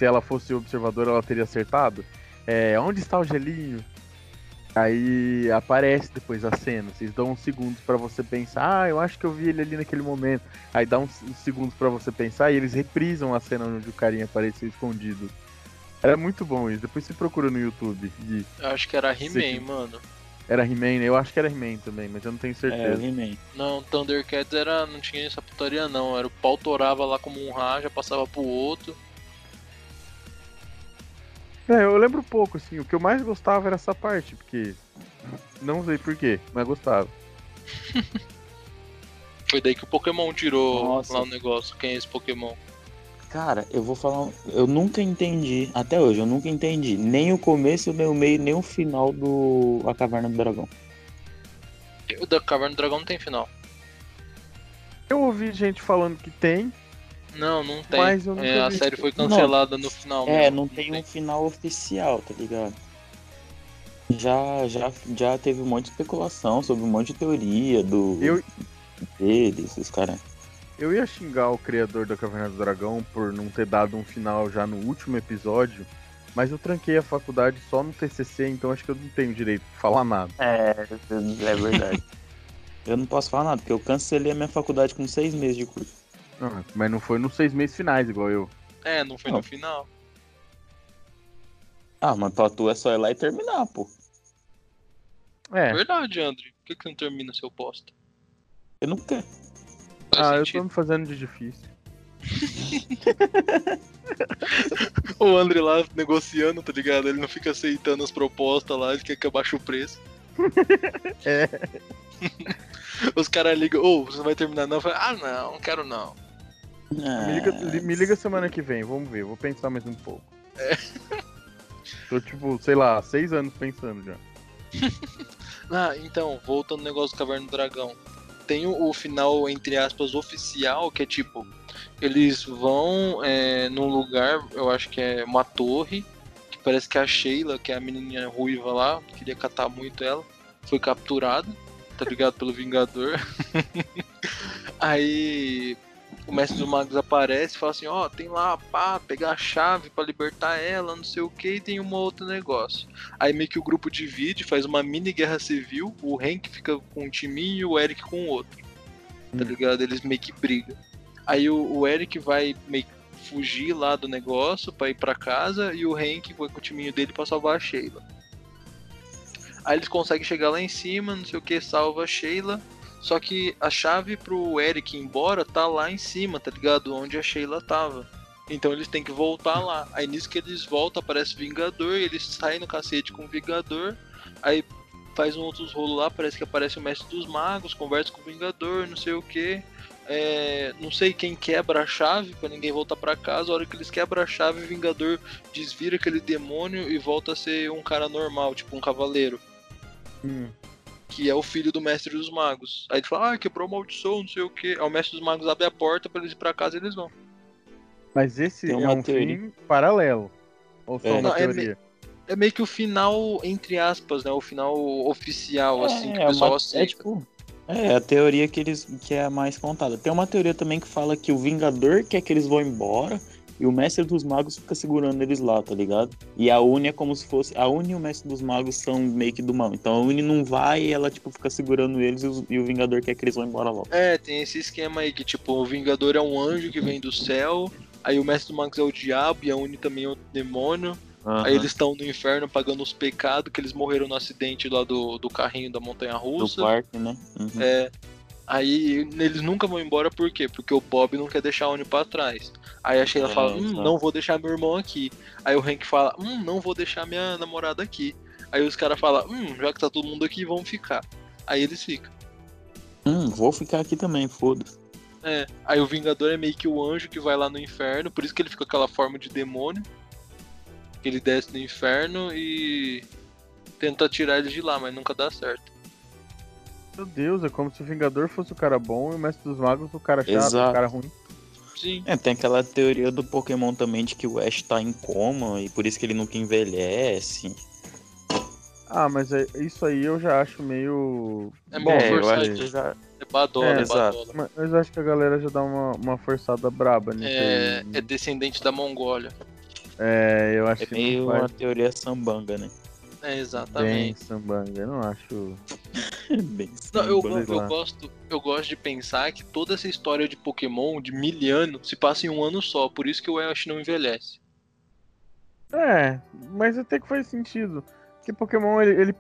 se ela fosse observadora, ela teria acertado. É, onde está o gelinho? Aí aparece depois a cena. Vocês dão uns segundos pra você pensar. Ah, eu acho que eu vi ele ali naquele momento. Aí dá uns, uns segundos pra você pensar e eles reprisam a cena onde o carinha apareceu escondido. Era muito bom isso. Depois você procura no YouTube. E Eu acho que era. He-Man, mano. era He-Man, né? Eu acho que era He-Man também, mas eu não tenho É, certeza. He-Man. Não, Thundercats era. não tinha essa putaria não. Era o pau torava lá como um raja, passava pro outro. É, eu lembro pouco, assim. O que eu mais gostava era essa parte, porque. Não sei porquê, mas gostava. Foi daí que o Pokémon tirou Nossa. lá o negócio. Quem é esse Pokémon? Cara, eu vou falar. Eu nunca entendi, até hoje, eu nunca entendi. Nem o começo, nem o meio, nem o final do A Caverna do Dragão. O da Caverna do Dragão não tem final. Eu ouvi gente falando que tem, Não, não tem. mas eu nunca É, a vi. série foi cancelada no final. É, mesmo. não tem um final oficial, tá ligado? Já, já, já teve um monte de especulação sobre um monte de teoria do Eu- deles, os caras. Eu ia xingar o criador da Caverna do Dragão por não ter dado um final já no último episódio, mas eu tranquei a faculdade só no TCC, então acho que eu não tenho direito de falar nada. É, é verdade. eu não posso falar nada, porque eu cancelei a minha faculdade com seis meses de curso. Ah, mas não foi nos seis meses finais, igual eu. É, não foi Não. no final. Ah, mas pra tu é só ir lá e terminar, pô. É, Verdade, André. Por que, que não termina seu bosta? Eu não quero. Faz ah, eu sentido. tô me fazendo de difícil. O André lá negociando, tá ligado? Ele não fica aceitando as propostas lá, ele quer que abaixe o preço. É. Os caras ligam, ô, você não vai terminar não? Eu falo, ah não, não quero não. Ah, Me liga, li- me liga semana que vem, vamos ver, vou pensar mais um pouco. Tô, tipo, sei lá, seis anos pensando já. Ah, então, voltando ao negócio do Caverna do Dragão. Tem o, o final, entre aspas, oficial, que é tipo, eles vão é, num lugar, eu acho que é uma torre, que parece que a Sheila, que é a menininha ruiva lá, queria catar muito ela, foi capturada, tá ligado? Pelo Vingador. Aí o mestre dos magos aparece e fala assim, ó, tem lá, pá, pegar a chave pra libertar ela, não sei o que, e tem um outro negócio. Aí meio que o grupo divide, faz uma mini guerra civil, o Hank fica com um timinho e o Eric com o outro. Tá Hum. ligado? Eles meio que brigam. Aí o, o Eric vai meio que fugir lá do negócio pra ir pra casa e o Hank vai com o timinho dele pra salvar a Sheila. Aí eles conseguem chegar lá em cima, não sei o que, salva a Sheila. Só que a chave pro Eric ir embora tá lá em cima, tá ligado? Onde a Sheila tava. Então eles têm que voltar lá. Aí nisso que eles voltam, aparece Vingador, eles saem no cacete com o Vingador. Aí faz um outros rolos lá, parece que aparece o Mestre dos Magos, conversa com o Vingador, não sei o que. não sei quem quebra a chave pra ninguém voltar pra casa. A hora que eles quebram a chave, o Vingador desvira aquele demônio e volta a ser um cara normal, tipo um cavaleiro Hum. Que é o filho do mestre dos magos. Aí ele fala, ah, quebrou a maldição, não sei o que. Aí o mestre dos magos abre a porta pra eles ir pra casa e eles vão. Mas esse é um teoria. fim paralelo. Ou só É. uma Não, é teoria? É meio que o final, entre aspas, né? O final oficial, assim, que o é pessoal uma- aceita. É tipo. É, a teoria que eles que é a mais contada. Tem uma teoria também que fala que o Vingador quer que eles vão embora e o Mestre dos Magos fica segurando eles lá, tá ligado? E a Uni é como se fosse. A Uni e o Mestre dos Magos são meio que do mal. Então a Uni não vai e ela, tipo, fica segurando eles e, os- e o Vingador quer que eles vão embora logo. É, tem esse esquema aí que, tipo, o Vingador é um anjo que vem do céu, aí o mestre dos magos é o diabo e a Uni também é o demônio. Aí eles estão no inferno pagando os pecados que eles morreram no acidente lá do, do carrinho da montanha do russa. parque, né? Uhum. É. Aí eles nunca vão embora por quê? Porque o Bob não quer deixar a Oni pra trás. Aí a Sheila É, fala, hum, exato. não vou deixar meu irmão aqui. Aí o Hank fala, hum, não vou deixar minha namorada aqui. Aí os caras falam, hum, já que tá todo mundo aqui, vamos ficar. Aí eles ficam. Hum, vou ficar aqui também, foda-se. É. Aí o Vingador é meio que o anjo que vai lá no inferno, por isso que ele fica com aquela forma de demônio. Ele desce no inferno e tenta tirar eles de lá, mas nunca dá certo. Meu Deus, é como se o Vingador fosse o cara bom e o Mestre dos Magos o cara chato, Exato. o cara ruim. Sim. É, tem aquela teoria do Pokémon também de que o Ash tá em coma e por isso que ele nunca envelhece. Ah, mas é- isso aí eu já acho meio. É bom é, eu forçar acho isso. que já. É badola, É, é, exato. badola. Mas mas eu acho que a galera já dá uma, uma forçada braba nisso É, aí. é descendente da Mongólia. É, eu acho É que meio não uma teoria sambanga, né? É, bem exatamente. sambanga. Eu não acho. Bem Não, eu, eu, lá. gosto, eu gosto de pensar que toda essa história de Pokémon de mil anos se passa em um ano só, por isso que o Ash não envelhece. É, mas até que faz sentido. Porque Pokémon, ele. ele-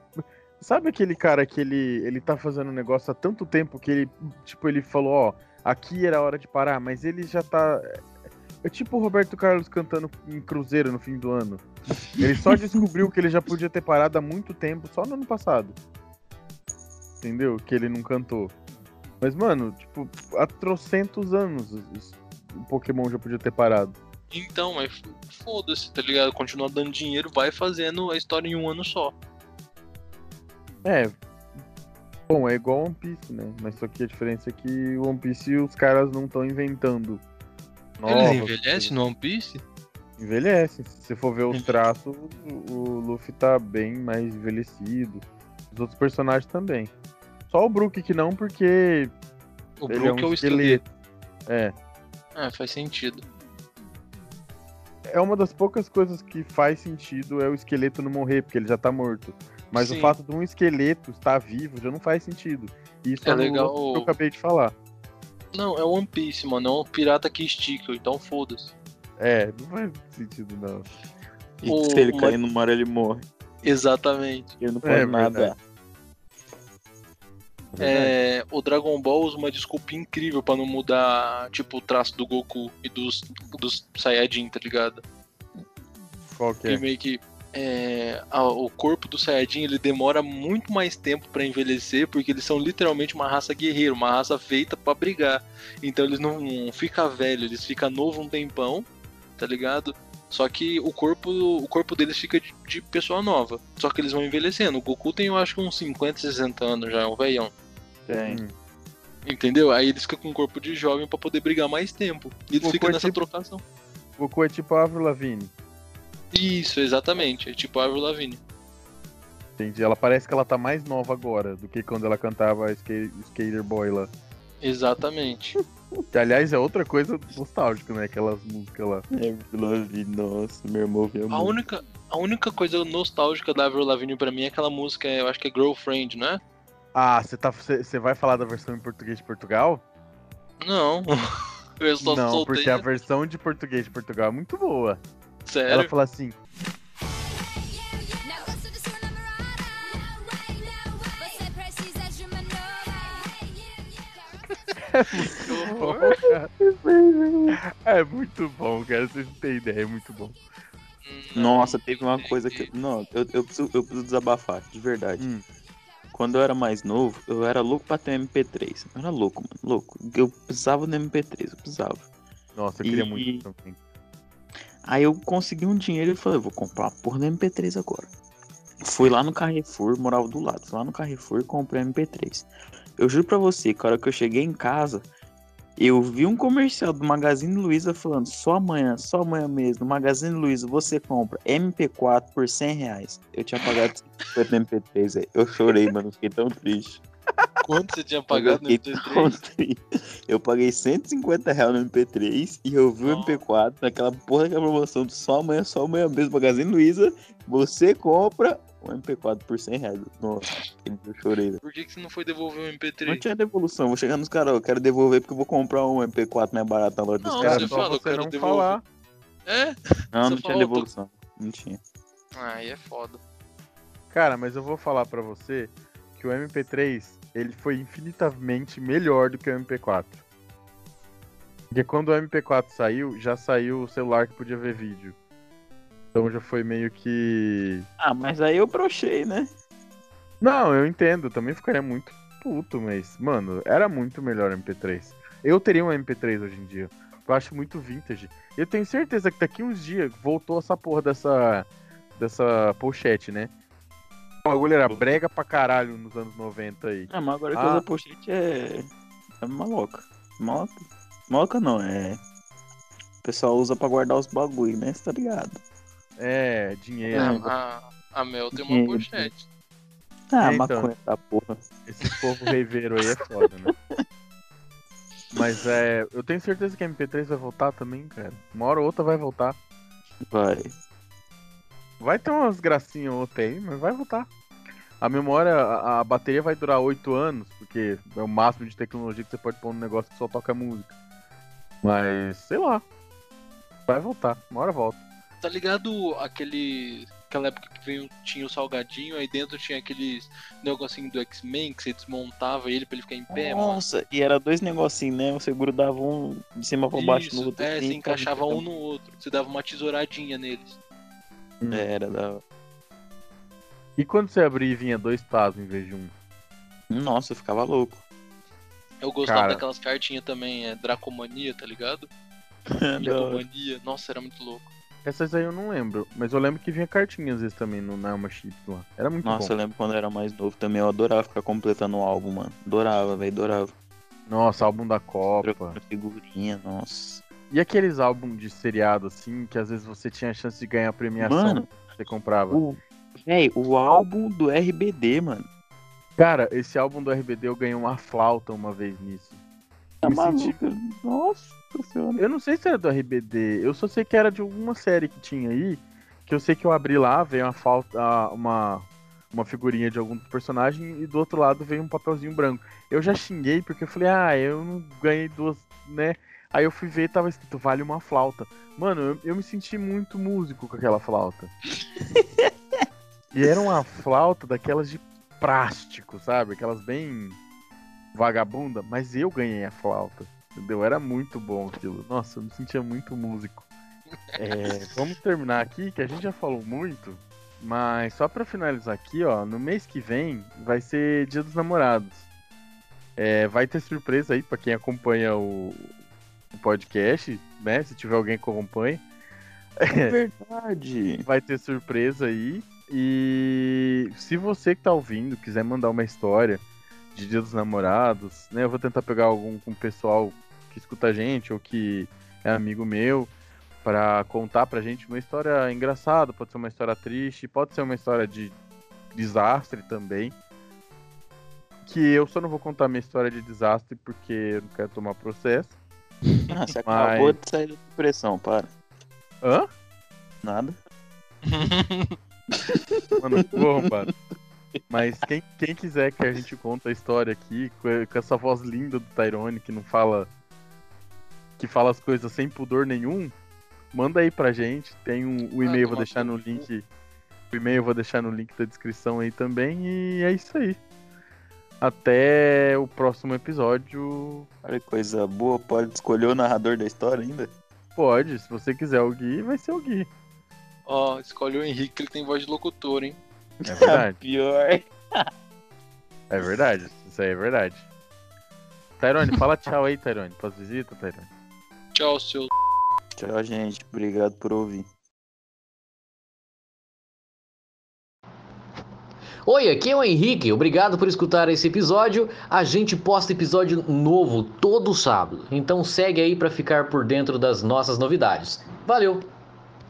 Sabe aquele cara que ele, ele tá fazendo um negócio há tanto tempo que ele, tipo, ele falou, ó, aqui era a hora de parar, mas ele já tá. É tipo o Roberto Carlos cantando em Cruzeiro no fim do ano. Ele só descobriu que ele já podia ter parado há muito tempo, só no ano passado. Entendeu? Que ele não cantou. Mas, mano, tipo, há trocentos anos os- o Pokémon já podia ter parado. Então, mas foda-se, tá ligado? Continua dando dinheiro, vai fazendo a história em um ano só. É. Bom, é igual One Piece, né? Mas só que a diferença é que o One Piece os caras não estão inventando. Eles novas envelhecem coisas. no One Piece? Envelhecem. Se você for ver os traços, o, o Luffy tá bem mais envelhecido. Os outros personagens também. Só o Brook que não, porque O ele Brook é é, um o esqueleto. É. É, faz sentido. É uma das poucas coisas que faz sentido é o esqueleto não morrer, porque ele já tá morto. Mas Sim. o fato de um esqueleto estar vivo já não faz sentido. Isso É é, legal Luffy que o- eu acabei de falar. Não, é One Piece, mano. É um pirata que estica, então foda-se. É, não faz sentido não. E O- se ele uma- cair no mar, ele morre. Exatamente. Ele não pode É nada. É, o Dragon Ball usa uma desculpa incrível pra não mudar, tipo, o traço do Goku e dos, dos Saiyajin, tá ligado? Qual que Que é? meio que é, a- o corpo do Saiyajin ele demora muito mais tempo pra envelhecer, porque eles são literalmente uma raça guerreira, uma raça feita pra brigar. Então eles não, não ficam velhos, eles ficam novo um tempão, tá ligado? Só que o corpo, o corpo deles fica de, de pessoa nova. Só que eles vão envelhecendo. O Goku tem, eu acho que uns 50, 60 anos já, é um velhão. Tem. Hum. Entendeu? Aí eles ficam com um corpo de jovem pra poder brigar mais tempo. E eles Goku ficam é nessa tipo- trocação. Goku é tipo a Avril Lavigne. Isso, exatamente. É tipo a Avril Lavigne. Entendi. Ela parece que ela tá mais nova agora do que quando ela cantava Ska- Skater Boy lá. Exatamente. Que aliás é outra coisa nostálgica, né? Aquelas músicas lá. É, Lavigne, nossa, meu irmão viu A muito. única, a única coisa nostálgica da Avril Lavigne pra mim é aquela música, eu acho que é Girlfriend, né? Ah, você tá, vai falar da versão em português de Portugal? Não. Eu só Não, soltei. porque a versão de português de Portugal é muito boa. Sério? Ela fala assim: uma Que horror. É muito bom, cara. Vocês não têm ideia, é muito bom. Nossa, teve uma coisa que. Não, eu, eu, preciso, eu preciso desabafar, de verdade. Hum. Quando eu era mais novo, eu era louco pra ter um MP3. Eu era louco, mano, louco. Eu precisava do MP3, eu precisava. Nossa, eu queria E- muito também. Aí eu consegui um dinheiro e falei, vou comprar uma porra do MP3 agora. Fui lá no Carrefour, morava do lado. Fui lá no Carrefour e comprei um MP3. Eu juro pra você, que a hora que eu cheguei em casa, eu vi um comercial do Magazine Luiza falando, só amanhã, só amanhã mesmo, Magazine Luiza você compra MP4 por 100 reais. Eu tinha pagado 50 no MP3, velho. Eu chorei, mano, fiquei tão triste. Quanto você tinha Eu pagado no fiquei tão MP3? triste. Eu paguei 150 reais no MP3 e eu vi o Nossa. MP4 naquela porra daquela promoção do só amanhã, só amanhã mesmo, Magazine Luiza. Você compra um MP4 por 100 reais. Nossa, eu chorei, velho. Por que, que você não foi devolver o Não MP3? tinha devolução, vou chegar nos caras, eu quero devolver porque eu vou comprar um MP4 mais barato na loja dos Não, Era caras. você fala, eu quero não devolver. falar. É? Não, você não tinha devolução. Não tinha. Aí é foda. Cara, mas eu vou falar pra você que o MP3 ele foi infinitamente melhor do que o MP4. Porque quando o MP4 saiu, já saiu o celular que podia ver vídeo. Então já foi meio que. Ah, mas aí eu brochei, né? Não, eu entendo, também ficaria muito puto, mas, mano, era muito melhor o MP3. Eu teria um MP3 hoje em dia. Eu acho muito vintage. Eu tenho certeza que daqui uns dias voltou essa porra dessa. dessa pochete, né? O bagulho era brega pra caralho nos anos 90 aí. Ah, mas agora que Ah. usa pochete é. É maloca. Maloca? Maloca não, é. O pessoal usa pra guardar os bagulho, né? Você tá ligado? É, dinheiro. É, a, a Mel tem uma Dinheiro. pochete. Ah, É, então. maconha da porra. Esse povo reiveiro aí é foda, né? Mas é. Eu tenho certeza que a MP3 vai voltar também, cara. Uma hora ou outra vai voltar. Vai. Vai ter umas gracinhas ou outra aí, mas vai voltar. A memória, a, a bateria vai durar 8 anos, porque é o máximo de tecnologia que você pode pôr no negócio que só toca música. Mas, sei lá. Vai voltar, uma hora volta. Tá ligado aquele. Aquela época que veio, tinha o salgadinho, aí dentro tinha aqueles negocinho do X-Men que você desmontava ele pra ele ficar em pé, mano. Nossa, e era dois negocinhos, né? Você grudava um de cima pra baixo no Isso, outro. é, você encaixava um no outro. Você dava uma tesouradinha neles. É, Era da. E quando você abria e vinha dois tazos em vez de um? Nossa, eu ficava louco. Eu gostava Cara. daquelas cartinhas também, é Dracomania, tá ligado? Dracomania. Nossa, era muito louco. Essas aí eu não lembro, mas eu lembro que vinha cartinha às vezes também no Narma Chips lá. Era muito Nossa, bom. eu lembro quando eu era mais novo também, eu adorava ficar completando o álbum, mano. Adorava, velho, adorava. Nossa, álbum da Copa. Trocando figurinha, nossa. E aqueles álbuns de seriado, assim, que às vezes você tinha a chance de ganhar premiação Mano, você comprava. o. Véi, o álbum do RBD, mano. Cara, esse álbum do RBD eu ganhei uma flauta uma vez nisso. Tá Me senti-? Nossa senhora. Eu não sei se era do RBD, eu só sei que era de alguma série que tinha aí, que eu sei que eu abri lá, veio uma falta, ah, uma, uma figurinha de algum personagem e do outro lado veio um papelzinho branco. Eu já xinguei porque eu falei, ah, eu não ganhei duas, né? Aí eu fui ver e tava escrito, vale uma flauta. Mano, eu, eu me senti muito músico com aquela flauta. e era uma flauta daquelas de plástico, sabe? Aquelas bem vagabunda, mas eu ganhei a flauta. Entendeu? Era muito bom aquilo. Nossa, eu me sentia muito músico. É, vamos terminar aqui, que a gente já falou muito. Mas só pra finalizar aqui, ó, no mês que vem vai ser Dia dos Namorados. É, vai ter surpresa aí pra quem acompanha o podcast, né? Se tiver alguém que acompanha. É verdade. vai ter surpresa aí. E se você que tá ouvindo quiser mandar uma história de Dia dos Namorados, né? Eu vou tentar pegar algum com o pessoal que escuta a gente ou que é amigo meu pra contar pra gente uma história engraçada, pode ser uma história triste, pode ser uma história de desastre também. Que eu só não vou contar minha história de desastre porque eu não quero tomar processo. Ah, você acabou de sair da depressão, para. Hã? Nada. Mano, pô, arrombado. Mas quem, quem quiser que a gente conte a história aqui, com, essa voz linda do Tyrone, que não fala. que fala as coisas sem pudor nenhum, manda aí pra gente. Tem um, o e-mail, eu vou deixar no link. O e-mail eu vou deixar no link da descrição aí também. E é isso aí. Até o próximo episódio. Olha que coisa boa, pode escolher o narrador da história ainda? Pode, se você quiser o Gui, vai ser o Gui. Ó, escolhe o Henrique, que ele tem voz de locutor, hein? É verdade. Pior. é verdade. Isso aí é verdade. Tyrone, fala tchau aí, Tyrone. Pós visita, Tyrone. Tchau, seu. Tchau, gente. Obrigado por ouvir. Oi, aqui é o Henrique. Obrigado por escutar esse episódio. A gente posta episódio novo todo sábado. Então segue aí para ficar por dentro das nossas novidades. Valeu.